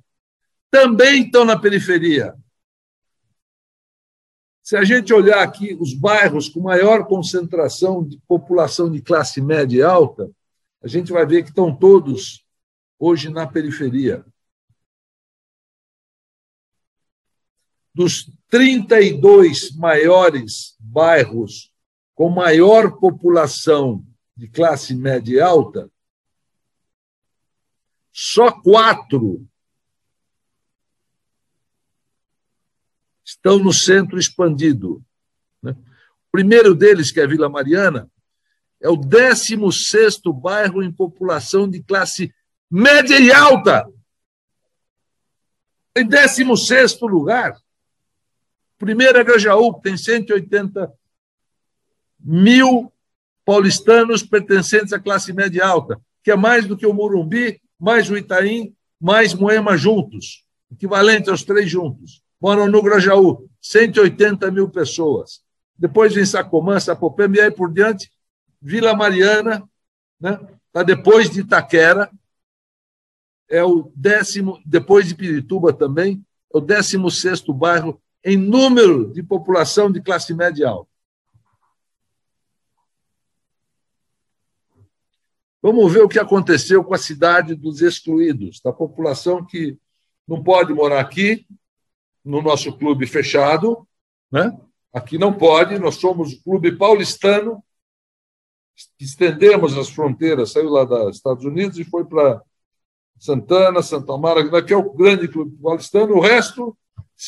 também estão na periferia. Se a gente olhar aqui os bairros com maior concentração de população de classe média e alta, a gente vai ver que estão todos hoje na periferia. Dos 32 maiores bairros com maior população de classe média e alta, só quatro estão no centro expandido. Né? O primeiro deles, que é a Vila Mariana, é o 16 bairro em população de classe média e alta. Em 16 lugar. Primeiro é Grajaú, que tem 180 mil paulistanos pertencentes à classe média alta, que é mais do que o Morumbi, mais o Itaim, mais Moema juntos, equivalente aos três juntos. Moram no Grajaú, 180 mil pessoas. Depois vem Sacomã, Sapopema e aí por diante, Vila Mariana, né? Tá depois de Itaquera, é o décimo, depois de Pirituba também, é o décimo sexto bairro em número de população de classe média alta. Vamos ver o que aconteceu com a cidade dos excluídos, da população que não pode morar aqui, no nosso clube fechado, né? Aqui não pode, nós somos o clube paulistano, estendemos as fronteiras, saiu lá dos Estados Unidos e foi para Santana, Santa Mara, que é o grande clube paulistano, o resto,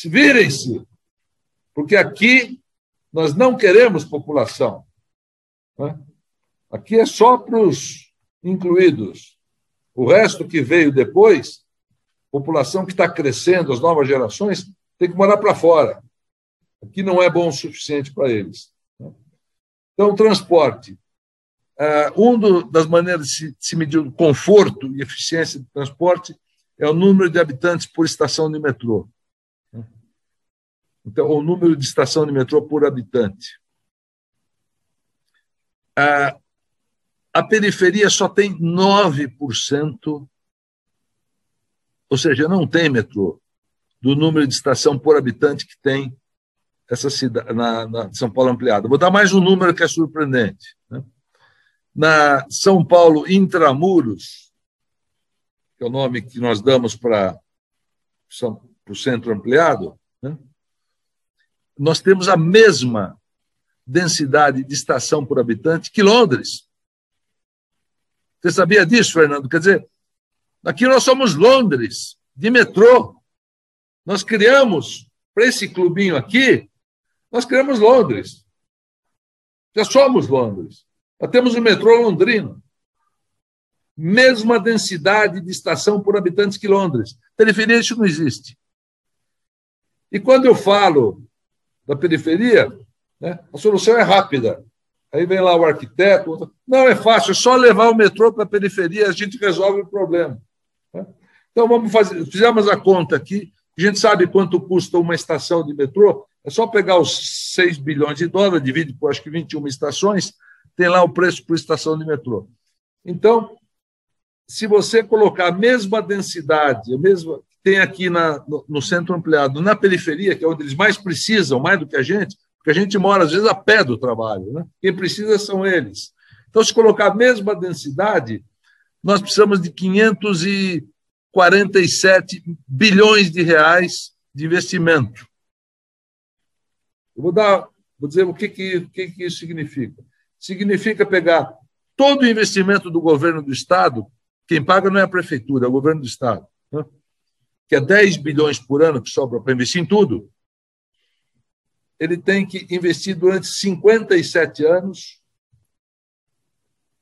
virem-se, porque aqui nós não queremos população. Né? Aqui é só para os incluídos. O resto que veio depois, população que está crescendo, as novas gerações, tem que morar para fora. Aqui não é bom o suficiente para eles. Né? Então, transporte. Uh, uma das maneiras de se, de se medir o conforto e eficiência do transporte é o número de habitantes por estação de metrô. Então, o número de estação de metrô por habitante. Uh, a periferia só tem 9%, ou seja, não tem metrô, do número de estação por habitante que tem essa cidade, na, na São Paulo ampliada. Vou dar mais um número que é surpreendente. Né? na São Paulo Intramuros, que é o nome que nós damos para o centro ampliado? Nós temos a mesma densidade de estação por habitante que Londres. Você sabia disso, Fernando? Quer dizer, aqui nós somos Londres, de metrô. Nós criamos, para esse clubinho aqui, nós criamos Londres. Já somos Londres. Nós temos o metrô londrino. Mesma densidade de estação por habitantes que Londres. Isso não existe. E quando eu falo da periferia, né, a solução é rápida. Aí vem lá o arquiteto. Não é fácil, é só levar o metrô para a periferia, a gente resolve o problema. Né? Então vamos fazer. Fizemos a conta aqui. A gente sabe quanto custa uma estação de metrô. É só pegar os 6 bilhões de dólares, divide por acho que 21 estações, tem lá o preço por estação de metrô. Então, se você colocar a mesma densidade, a mesma tem aqui na, no, no, centro ampliado, na periferia, que é onde eles mais precisam, mais do que a gente, porque a gente mora, às vezes, a pé do trabalho. Né? Quem precisa são eles. Então, se colocar a mesma densidade, nós precisamos de 547 bilhões de reais de investimento. Eu vou dar, vou dizer o que, que, o que, que isso significa significa pegar todo o investimento do governo do Estado, quem paga não é a prefeitura, é o governo do Estado? Que é 10 bilhões por ano que sobra para investir em tudo. Ele tem que investir durante 57 anos.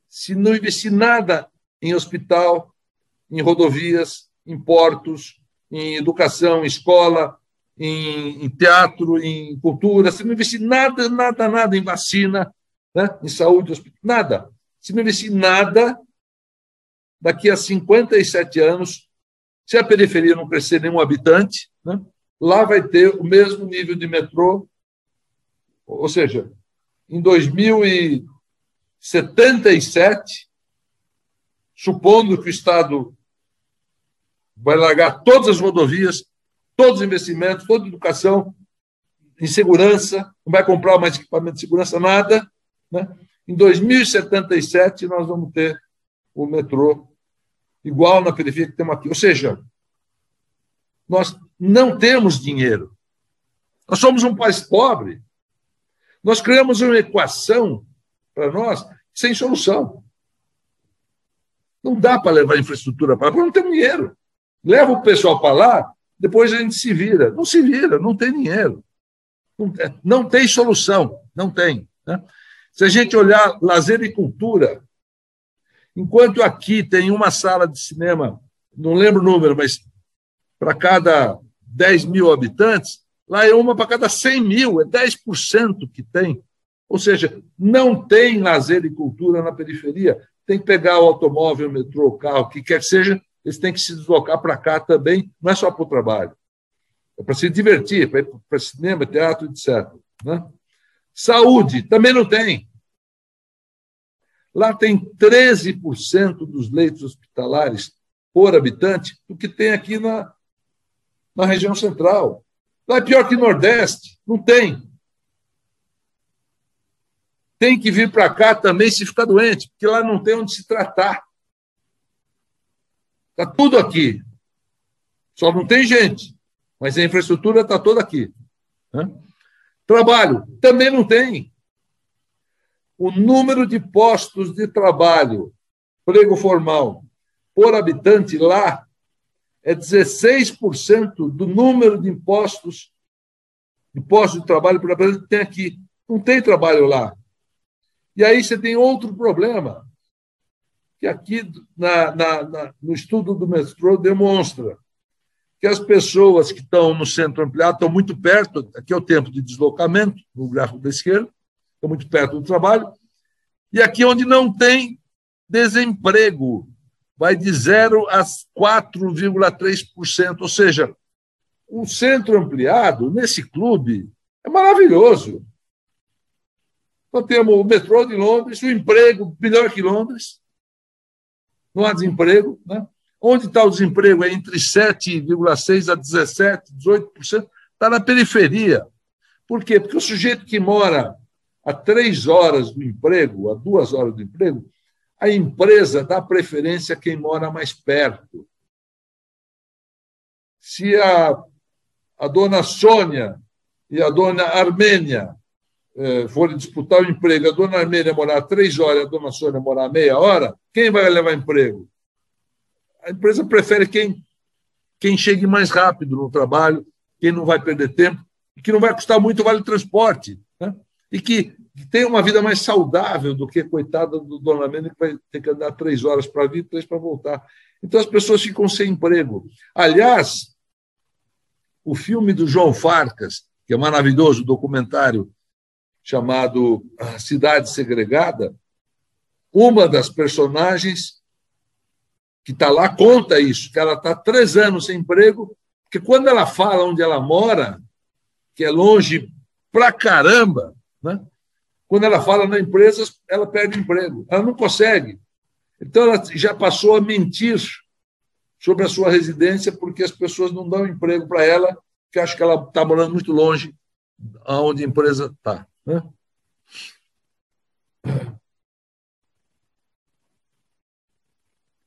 Se não investir nada em hospital, em rodovias, em portos, em educação, em escola, em, em teatro, em cultura, se não investir nada, nada, nada em vacina, né? em saúde, nada. Se não investir nada, daqui a 57 anos, se a periferia não crescer nenhum habitante, né? lá vai ter o mesmo nível de metrô, ou seja, em 2077, supondo que o Estado vai largar todas as rodovias, todos os investimentos, toda a educação, em segurança, não vai comprar mais equipamento de segurança, nada, né? Em 2077, nós vamos ter o metrô igual na periferia que temos aqui. Ou seja, nós não temos dinheiro. Nós somos um país pobre. Nós criamos uma equação para nós sem solução. Não dá para levar infraestrutura para lá, porque não tem dinheiro. Leva o pessoal para lá, depois a gente se vira. Não se vira, não tem dinheiro. Não, não tem solução, não tem. Né? Se a gente olhar lazer e cultura, enquanto aqui tem uma sala de cinema, não lembro o número, mas para cada 10 mil habitantes, lá é uma para cada 100 mil, é 10% que tem. Ou seja, não tem lazer e cultura na periferia. Tem que pegar o automóvel, o metrô, o carro, o que quer que seja, eles têm que se deslocar para cá também, não é só para o trabalho. É para se divertir, para ir para cinema, teatro, etc. Né? Saúde, também não tem. Lá tem 13% dos leitos hospitalares por habitante do que tem aqui na, na região central. Lá é pior que Nordeste, não tem. Tem que vir para cá também se ficar doente, porque lá não tem onde se tratar. Está tudo aqui. Só não tem gente, mas a infraestrutura está toda aqui. Trabalho, também não tem. O número de postos de trabalho, emprego formal, por habitante lá é 16% do número de impostos, de postos de trabalho por habitante que tem aqui. Não tem trabalho lá. E aí você tem outro problema, que aqui na, na, na, no estudo do metrô demonstra que as pessoas que estão no centro ampliado estão muito perto, aqui é o tempo de deslocamento, no gráfico da esquerda, estão muito perto do trabalho, e aqui onde não tem desemprego, vai de 0 a 4,3%, ou seja, o centro ampliado, nesse clube, é maravilhoso. Nós temos o metrô de Londres, o emprego melhor que Londres, não há desemprego, né? Onde está o desemprego? É entre 7,6% a 17%, 18%. Está na periferia. Por quê? Porque o sujeito que mora a três horas do emprego, a duas horas do emprego, a empresa dá preferência a quem mora mais perto. Se a, a dona Sônia e a dona Armênia eh, forem disputar o emprego, a dona Armênia morar três horas e a dona Sônia morar meia hora, quem vai levar emprego? a empresa prefere quem, quem chegue mais rápido no trabalho, quem não vai perder tempo, que não vai custar muito vale transporte, né? E que, tem uma vida mais saudável do que coitada do Dona Mena, que vai ter que andar três horas para vir, três para voltar. Então as pessoas ficam sem emprego. Aliás, o filme do João Farcas, que é maravilhoso, documentário chamado Cidade Segregada, uma das personagens que está lá conta isso, que ela está três anos sem emprego, porque quando ela fala onde ela mora, que é longe pra caramba, né? quando ela fala na empresa, ela perde emprego, ela não consegue. Então, ela já passou a mentir sobre a sua residência, porque as pessoas não dão emprego para ela, que acham que ela está morando muito longe aonde a empresa está. Né?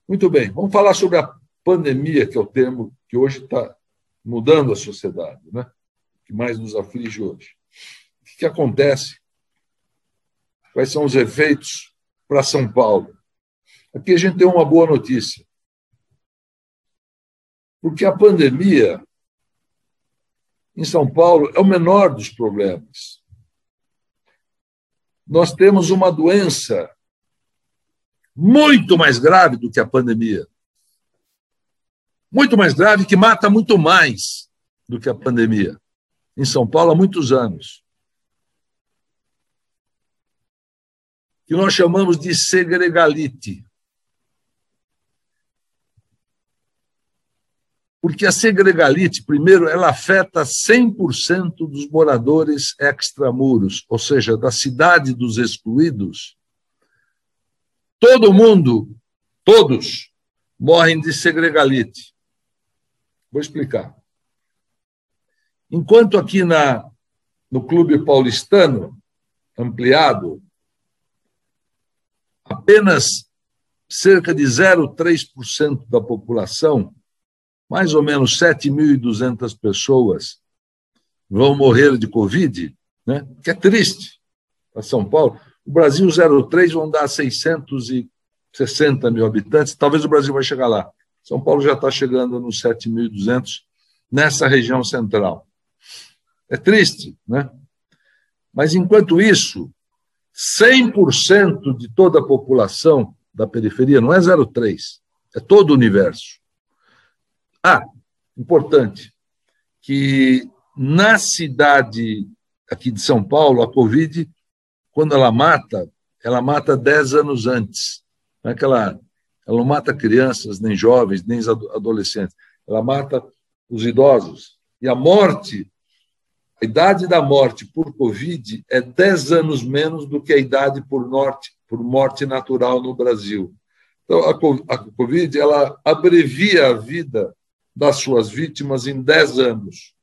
Muito bem, vamos falar sobre a pandemia, que é o termo que hoje está mudando a sociedade, né? que mais nos aflige hoje. Que, que acontece? Quais são os efeitos para São Paulo? Aqui a gente tem uma boa notícia. Porque a pandemia em São Paulo é o menor dos problemas. Nós temos uma doença muito mais grave do que a pandemia. Muito mais grave, que mata muito mais do que a pandemia. Em São Paulo há muitos anos. Que nós chamamos de segregalite. Porque a segregalite, primeiro, ela afeta 100% dos moradores extramuros, ou seja, da cidade dos excluídos, Todo mundo, todos, morrem de segregalite. Vou explicar. Enquanto aqui na, no Clube Paulistano, ampliado, apenas cerca de 0,3% da população, mais ou menos 7.200 pessoas, vão morrer de Covid, né? que é triste para São Paulo. O Brasil 03 vão dar 660 mil habitantes, talvez o Brasil vai chegar lá. São Paulo já está chegando nos 7.200 nessa região central. É triste, né? Mas, enquanto isso, 100% de toda a população da periferia, não é 0,3, é todo o universo. Ah, importante, que na cidade aqui de São Paulo, a Covid, quando ela mata, ela mata 10 anos antes. Não é que ela, ela não mata crianças, nem jovens, nem adolescentes. Ela mata os idosos. E a morte, a idade da morte por Covid é 10 anos menos do que a idade por, norte, por morte natural no Brasil. Então, a Covid ela abrevia a vida das suas vítimas em 10 anos.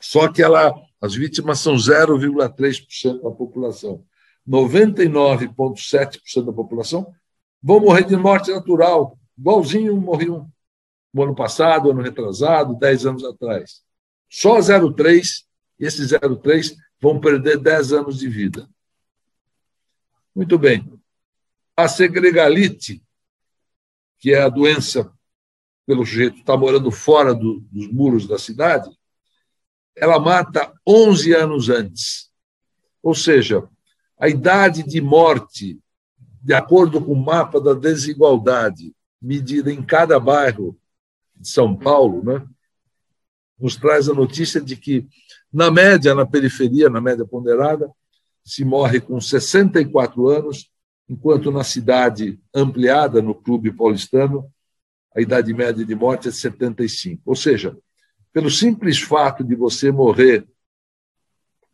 Só que ela, as vítimas são 0,3% da população. 99,7% da população vão morrer de morte natural, igualzinho morriam no ano passado, ano retrasado, 10 anos atrás. Só 0,3, e esses 0,3 vão perder 10 anos de vida. Muito bem. A segregalite, que é a doença pelo sujeito que está morando fora do, dos muros da cidade, ela mata 11 anos antes. Ou seja, a idade de morte, de acordo com o mapa da desigualdade, medida em cada bairro de São Paulo, né, nos traz a notícia de que, na média, na periferia, na média ponderada, se morre com 64 anos, enquanto na cidade ampliada, no clube paulistano, a idade média de morte é 75. Ou seja, pelo simples fato de você morrer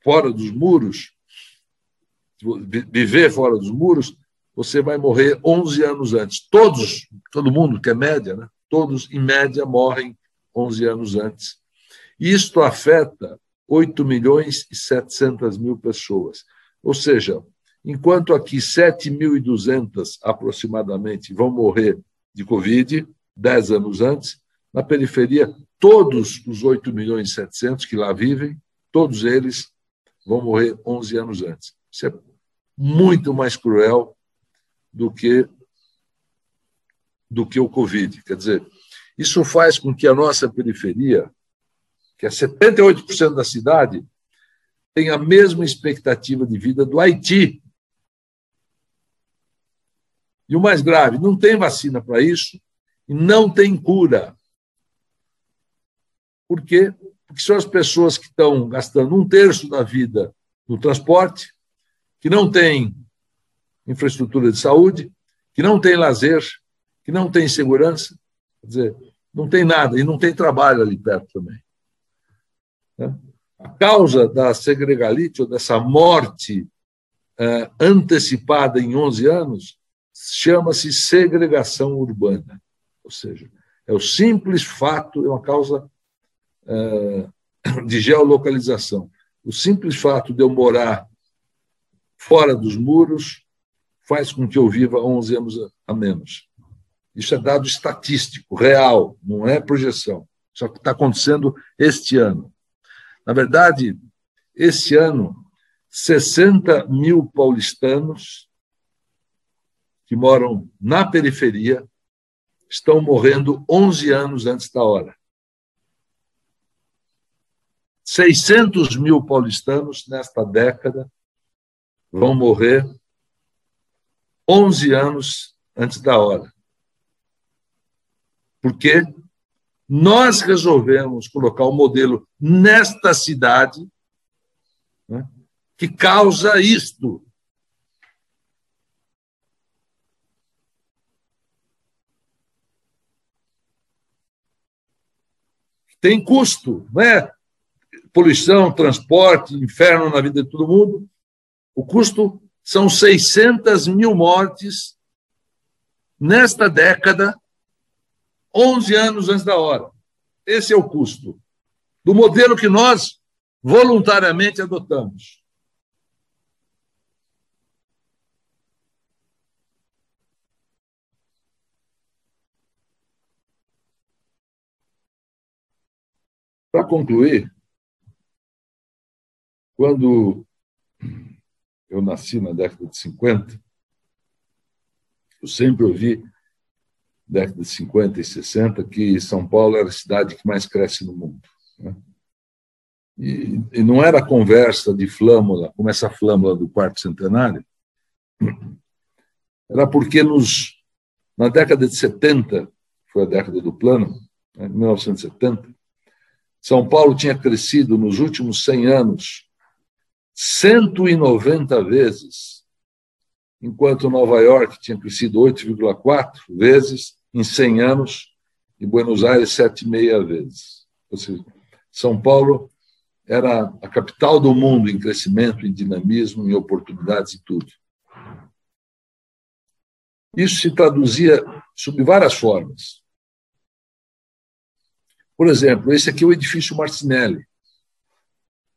fora dos muros, viver fora dos muros, você vai morrer 11 anos antes. Todos, todo mundo que é média, né? todos, em média, morrem 11 anos antes. Isto afeta 8 milhões e 700 mil pessoas. Ou seja, enquanto aqui 7.200 aproximadamente vão morrer de Covid, 10 anos antes, na periferia todos os 8 milhões e 700 que lá vivem, todos eles vão morrer 11 anos antes. Isso é muito mais cruel do que do que o Covid. Quer dizer, isso faz com que a nossa periferia, que é 78% da cidade, tenha a mesma expectativa de vida do Haiti. E o mais grave, não tem vacina para isso e não tem cura. Por quê? Porque são as pessoas que estão gastando um terço da vida no transporte, que não têm infraestrutura de saúde, que não têm lazer, que não têm segurança, quer dizer, não tem nada, e não tem trabalho ali perto também. Né? A causa da segregalite, ou dessa morte é, antecipada em 11 anos, chama-se segregação urbana. Ou seja, é o simples fato, é uma causa eh, de geolocalização. O simples fato de eu morar fora dos muros faz com que eu viva 11 anos a menos. Isso é dado estatístico, real, não é projeção. Isso está acontecendo este ano. Na verdade, esse ano, 60 mil paulistanos que moram na periferia estão morrendo 11 anos antes da hora. 600 mil paulistanos nesta década vão morrer 11 anos antes da hora. Porque nós resolvemos colocar o um modelo nesta cidade né, que causa isto. Tem custo, não é? poluição, transporte, inferno na vida de todo mundo. O custo são 600 mil mortes nesta década, 11 anos antes da hora. Esse é o custo do modelo que nós voluntariamente adotamos. Para concluir, quando eu nasci na década de 50, eu sempre ouvi, década de 50 e 60, que São Paulo era a cidade que mais cresce no mundo. Né? e, e não era conversa de flâmula, como essa flâmula do quarto centenário, era porque nos, na década de 70, foi a década do plano, né, 1970, São Paulo tinha crescido nos últimos 100 anos 190 vezes, enquanto Nova York tinha crescido 8,4 vezes em 100 anos e Buenos Aires 7,5 vezes. Ou seja, São Paulo era a capital do mundo em crescimento, em dinamismo, em oportunidades e tudo. Isso se traduzia sob várias formas. Por exemplo, esse aqui é o edifício Martinelli,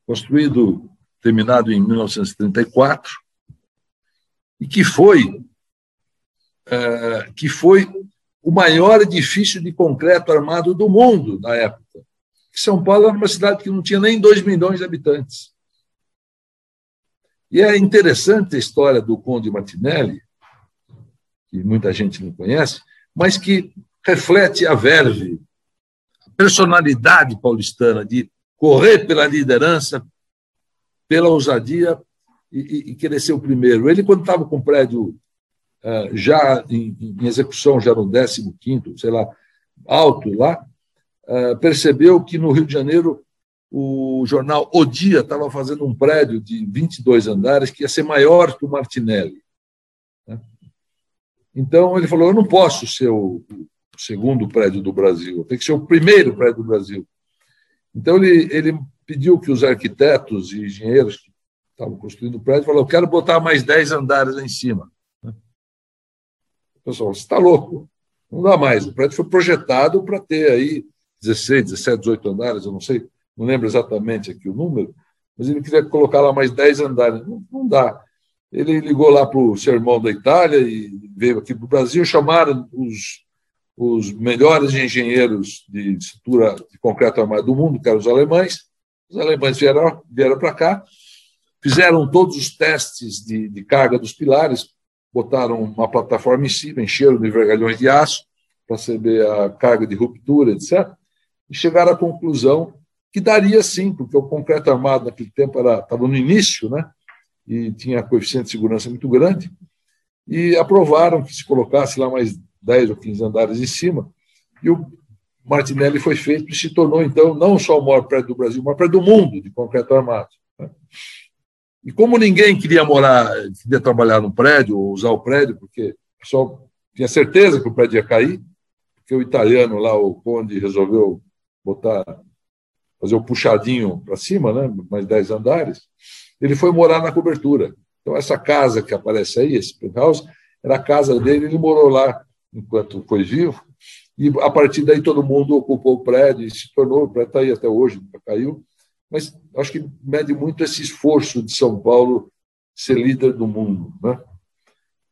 construído, terminado em 1934, e que foi, é, que foi o maior edifício de concreto armado do mundo na época. São Paulo era uma cidade que não tinha nem 2 milhões de habitantes. E é interessante a história do Conde Martinelli, que muita gente não conhece, mas que reflete a verve, a personalidade paulistana de correr pela liderança, pela ousadia e, e querer ser o primeiro. Ele, quando estava com o prédio uh, já em, em, execução, já no 15º, sei lá, alto lá, uh, percebeu que no Rio de Janeiro o jornal O Dia estava fazendo um prédio de 22 andares que ia ser maior que o Martinelli. Né? Então ele falou: eu não posso ser o segundo prédio do Brasil, tem que ser o primeiro prédio do Brasil. Então ele, ele pediu que os arquitetos e engenheiros estavam construindo o prédio falaram: eu quero botar mais 10 andares lá em cima. O pessoal, você está louco? Não dá mais. O prédio foi projetado para ter aí 16, 17, 18 andares, eu não sei, não lembro exatamente aqui o número, mas ele queria colocar lá mais 10 andares. Não, não dá. Ele ligou lá para o seu irmão da Itália e veio aqui para o Brasil, chamaram os, os melhores engenheiros de estrutura de concreto armado do mundo, que eram os alemães. Os alemães vieram, vieram para cá, fizeram todos os testes de, de carga dos pilares, botaram uma plataforma em cima, encheram de vergalhões de aço para saber a carga de ruptura, etc e chegaram à conclusão que daria sim, porque o concreto armado naquele tempo estava no início, né? e tinha coeficiente de segurança muito grande, e aprovaram que se colocasse lá mais 10 ou 15 andares em cima, e o Martinelli foi feito e se tornou, então, não só o maior prédio do Brasil, o maior prédio do mundo de concreto armado. Né? E como ninguém queria morar, queria trabalhar no prédio, ou usar o prédio, porque o pessoal tinha certeza que o prédio ia cair, porque o italiano lá, o Conde, resolveu botar, fazer o um puxadinho para cima, né, mais 10 andares, ele foi morar na cobertura. Então, essa casa que aparece aí, esse penthouse, era a casa dele, ele morou lá enquanto foi vivo, e a partir daí todo mundo ocupou o prédio e se tornou, o prédio está aí até hoje, nunca caiu, mas acho que mede muito esse esforço de São Paulo ser líder do mundo. Né?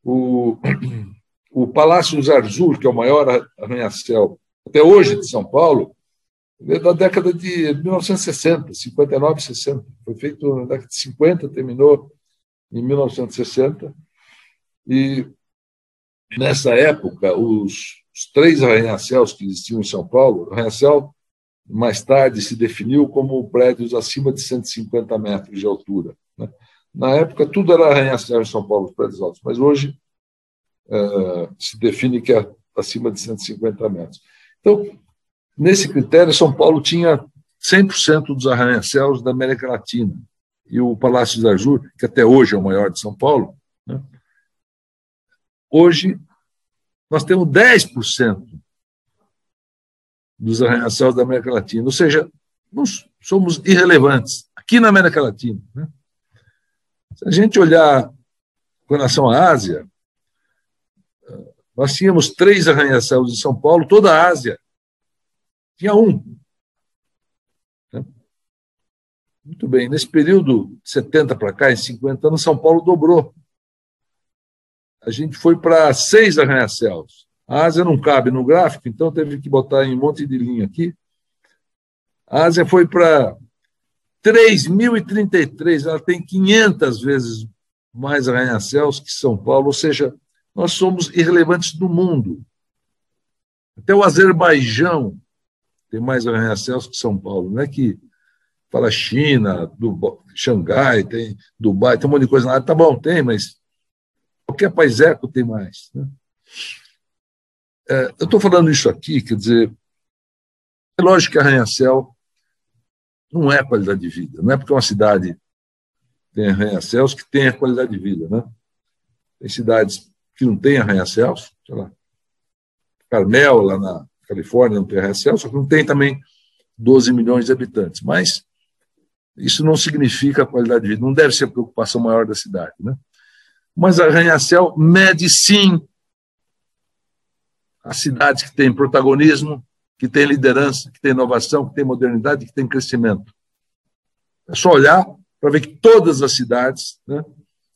O, o Palácio Zarzur, que é o maior arranha-céu até hoje de São Paulo, é da década de 1960, 59 60. Foi feito na década de 50, terminou em 1960. E nessa época, os, os três arranha-céus que existiam em São Paulo, o arranha-céu mais tarde se definiu como prédios acima de 150 metros de altura. Né? Na época, tudo era arranha-céu em São Paulo, os prédios altos, mas hoje uh, se define que é acima de 150 metros. Então, Nesse critério, São Paulo tinha 100% dos arranha-céus da América Latina. E o Palácio da Jur, que até hoje é o maior de São Paulo, né? hoje nós temos 10% dos arranha-céus da América Latina. Ou seja, nós somos irrelevantes aqui na América Latina. Né? Se a gente olhar com relação à Ásia, nós tínhamos três arranha-céus em São Paulo, toda a Ásia tinha um. Né? Muito bem. Nesse período de 70 para cá, em 50 anos, São Paulo dobrou. A gente foi para seis arranha-céus. A Ásia não cabe no gráfico, então teve que botar em um monte de linha aqui. A Ásia foi para 3.033, ela tem 500 vezes mais arranha-céus que São Paulo, ou seja, nós somos irrelevantes do mundo. Até o Azerbaijão tem mais arranha-céus que São Paulo. Não é que fala China, do, Xangai, tem Dubai, tem um monte de coisa lá. Tá bom, tem, mas qualquer país eco tem mais. Né? É, eu estou falando isso aqui, quer dizer, é lógico que Arranha-Céu não é qualidade de vida, não é porque uma cidade tem arranha-céus que tem a qualidade de vida. Né? Tem cidades que não têm arranha-céus, sei lá, Carmel, lá na Califórnia, não tem arranha-céus, só que não tem também 12 milhões de habitantes. Mas isso não significa a qualidade de vida, não deve ser a preocupação maior da cidade. Né? Mas arranha-céu mede sim as cidades que têm protagonismo, que têm liderança, que têm inovação, que têm modernidade, que têm crescimento. É só olhar para ver que todas as cidades né,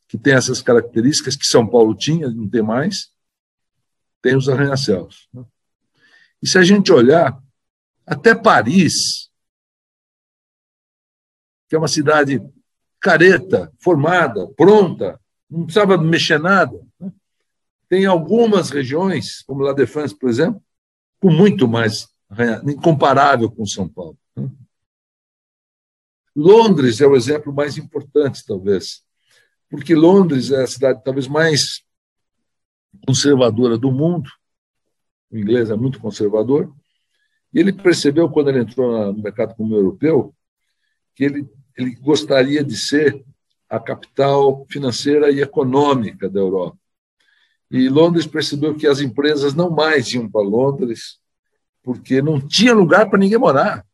que têm essas características, que São Paulo tinha, não tem mais, tem os arranha-céus. Né? E se a gente olhar, até Paris, que é uma cidade careta, formada, pronta, não precisava mexer nada. Tem algumas regiões, como La Défense, por exemplo, com muito mais incomparável com São Paulo. Né? Londres é o exemplo mais importante, talvez, porque Londres é a cidade talvez mais conservadora do mundo. O inglês é muito conservador. E ele percebeu, quando ele entrou no mercado comum europeu, que ele, ele gostaria de ser a capital financeira e econômica da Europa. E Londres percebeu que as empresas não mais iam para Londres, porque não tinha lugar para ninguém morar.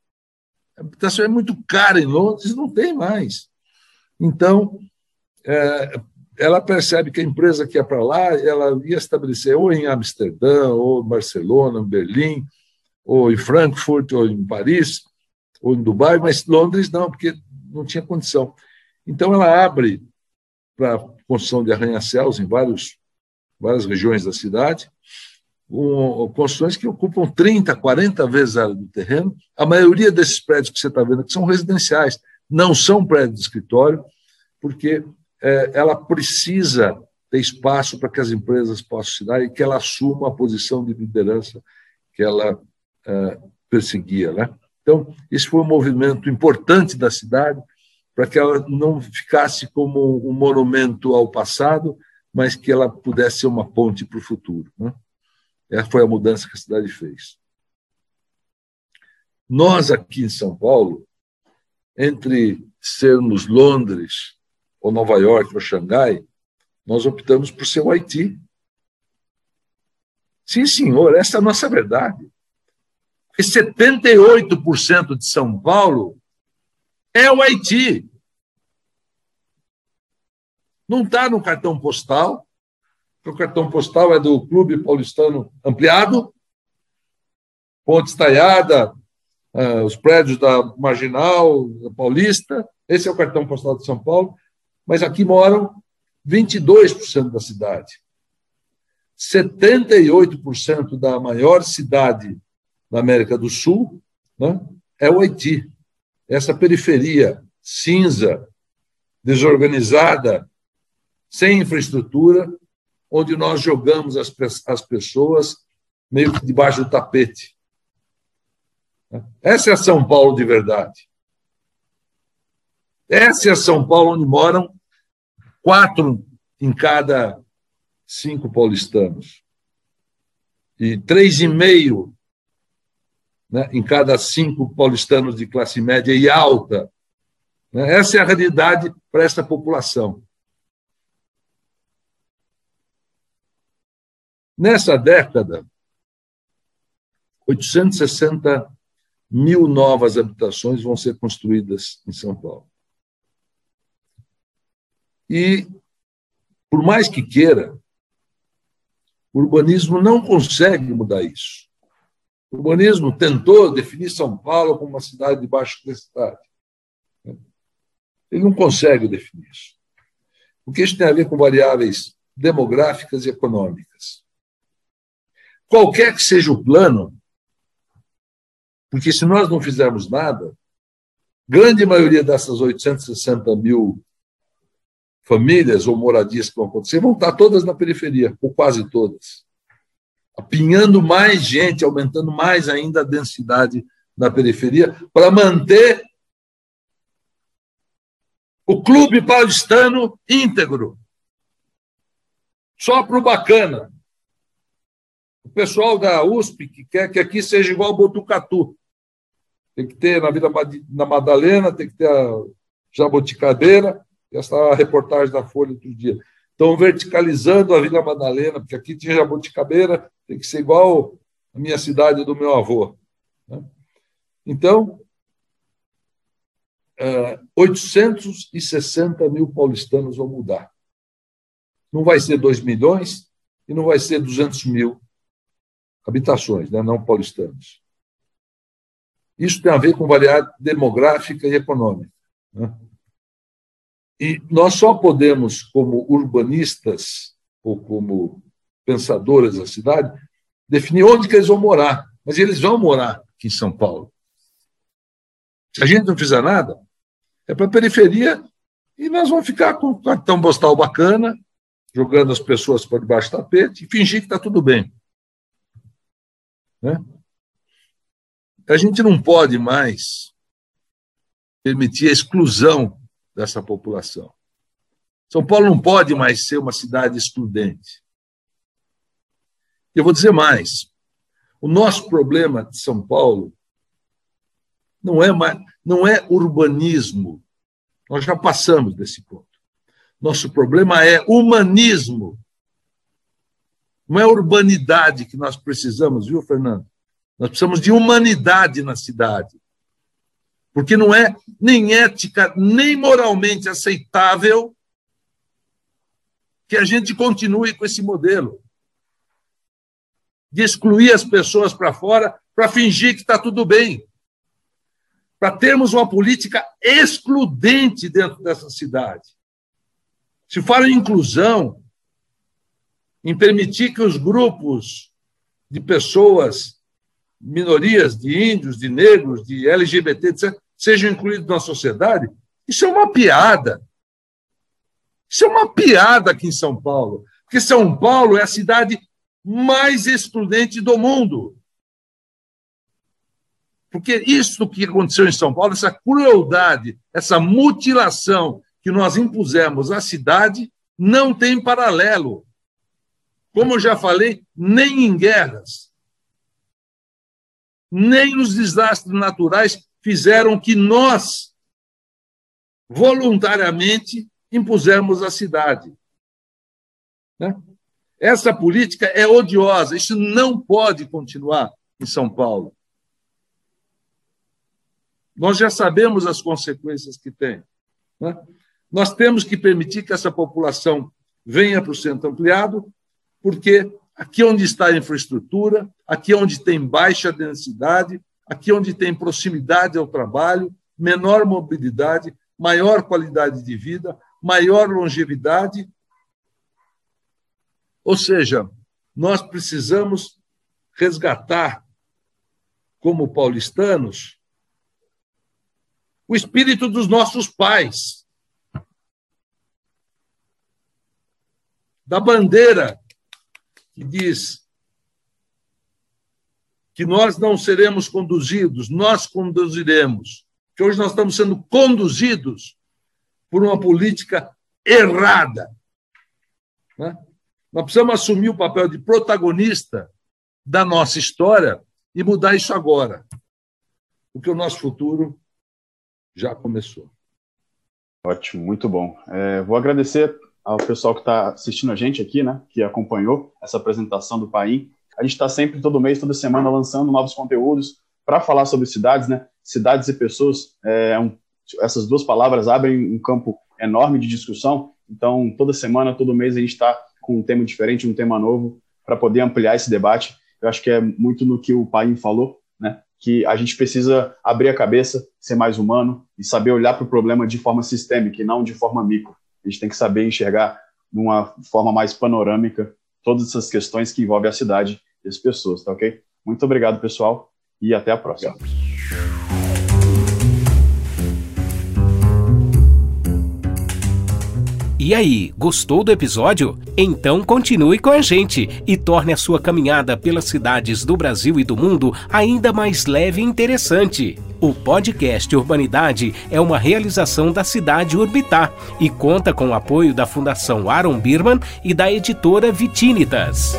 A habitação é muito cara em Londres, não tem mais. Então, é, ela percebe que a empresa que ia para lá, ela ia estabelecer ou em Amsterdã, ou em Barcelona, em Berlim, ou em Frankfurt, ou em Paris, ou em Dubai, mas Londres não, porque não tinha condição. Então, ela abre para construção de arranha-céus em vários, várias regiões da cidade, com construções que ocupam 30, 40 vezes a área do terreno. A maioria desses prédios que você está vendo aqui são residenciais, não são prédios de escritório, porque é, ela precisa ter espaço para que as empresas possam se dar e que ela assuma a posição de liderança que ela é, perseguia. Né? Então, esse foi um movimento importante da cidade para que ela não ficasse como um monumento ao passado, mas que ela pudesse ser uma ponte para o futuro. Né? Essa foi a mudança que a cidade fez. Nós, aqui em São Paulo, entre sermos Londres ou Nova York, ou Xangai, nós optamos por ser o Haiti. Sim, senhor, essa é a nossa verdade. Porque 78% de São Paulo é o Haiti. Não está no cartão postal, o cartão postal é do Clube Paulistano Ampliado, Ponte Estaiada, uh, os prédios da Marginal, da Paulista. Esse é o cartão postal de São Paulo mas aqui moram 22% da cidade. 78% da maior cidade da América do Sul né, é o Haiti. Essa periferia cinza, desorganizada, sem infraestrutura, onde nós jogamos as, as pessoas meio que debaixo do tapete. Essa é São Paulo de verdade. Essa é São Paulo onde moram quatro em cada cinco paulistanos. E três e meio né, em cada cinco paulistanos de classe média e alta. Essa é a realidade para essa população. Nessa década, 860 mil novas habitações vão ser construídas em São Paulo. E, por mais que queira, o urbanismo não consegue mudar isso. O urbanismo tentou definir São Paulo como uma cidade de baixa densidade. Ele não consegue definir isso. Porque isso tem a ver com variáveis demográficas e econômicas. Qualquer que seja o plano, porque se nós não fizermos nada, grande maioria dessas 860 mil famílias ou moradias que vão acontecer vão estar todas na periferia, ou quase todas. Apinhando mais gente, aumentando mais ainda a densidade na periferia, para manter O clube paulistano íntegro. Só para o bacana. O pessoal da USP que quer que aqui seja igual ao Botucatu. Tem que ter na Vila na Madalena, tem que ter a Jabuticabeira, essa reportagem da Folha outro dia. Estão verticalizando a Vila Madalena, porque aqui tinha Jabuticabeira, tem que ser igual a minha cidade do meu avô. Né? Então, é, 860 mil paulistanos vão mudar. Não vai ser 2 milhões e não vai ser 200 mil habitações, né, não paulistanos. Isso tem a ver com variedade demográfica e econômica. Né? E nós só podemos, como urbanistas ou como pensadores da cidade, definir onde que eles vão morar. Mas eles vão morar aqui em São Paulo. Se a gente não fizer nada, é para a periferia e nós vamos ficar com um cartão postal bacana, jogando as pessoas por debaixo do tapete e fingir que está tudo bem. Né? A gente não pode mais permitir a exclusão dessa população. São Paulo não pode mais ser uma cidade excludente. Eu vou dizer mais. O nosso problema de São Paulo não é, mais, não é urbanismo. Nós já passamos desse ponto. Nosso problema é humanismo. Não é urbanidade que nós precisamos, viu, Fernando? Nós precisamos de humanidade na cidade porque não é nem ética, nem moralmente aceitável que a gente continue com esse modelo de excluir as pessoas para fora para fingir que está tudo bem. Para termos uma política excludente dentro dessa cidade. Se fala em inclusão, em permitir que os grupos de pessoas, minorias, de índios, de negros, de LGBT, etc., sejam incluídos na sociedade, isso é uma piada. Isso é uma piada aqui em São Paulo, porque São Paulo é a cidade mais excludente do mundo. Porque isso que aconteceu em São Paulo, essa crueldade, essa mutilação que nós impusemos à cidade, não tem paralelo. Como já falei, nem em guerras, nem nos desastres naturais fizeram que nós, voluntariamente, impusemos a cidade. Né? Essa política é odiosa, isso não pode continuar em São Paulo. Nós já sabemos as consequências que tem. Né? Nós temos que permitir que essa população venha para o centro ampliado, porque aqui é onde está a infraestrutura, aqui é onde tem baixa densidade, aqui onde tem proximidade ao trabalho, menor mobilidade, maior qualidade de vida, maior longevidade. Ou seja, nós precisamos resgatar, como paulistanos, o espírito dos nossos pais, da bandeira que diz que nós não seremos conduzidos, nós conduziremos. Que hoje nós estamos sendo conduzidos por uma política errada. Né? Nós precisamos assumir o papel de protagonista da nossa história e mudar isso agora, porque o nosso futuro já começou. Ótimo, muito bom. É, vou agradecer ao pessoal que está assistindo a gente aqui, né, que acompanhou essa apresentação do Paim. A gente está sempre, todo mês, toda semana, lançando novos conteúdos para falar sobre cidades, né? Cidades e pessoas. É um, essas duas palavras abrem um campo enorme de discussão. Então, toda semana, todo mês, a gente está com um tema diferente, um tema novo, para poder ampliar esse debate. Eu acho que é muito no que o Paim falou, né? Que a gente precisa abrir a cabeça, ser mais humano e saber olhar para o problema de forma sistêmica e não de forma micro. A gente tem que saber enxergar de uma forma mais panorâmica todas essas questões que envolvem a cidade e as pessoas, tá ok? Muito obrigado, pessoal, e até a próxima. E aí, gostou do episódio? Então continue com a gente e torne a sua caminhada pelas cidades do Brasil e do mundo ainda mais leve e interessante. O podcast Urbanidade é uma realização da cidade Urbitar e conta com o apoio da Fundação Aaron Birman e da editora Vitinitas.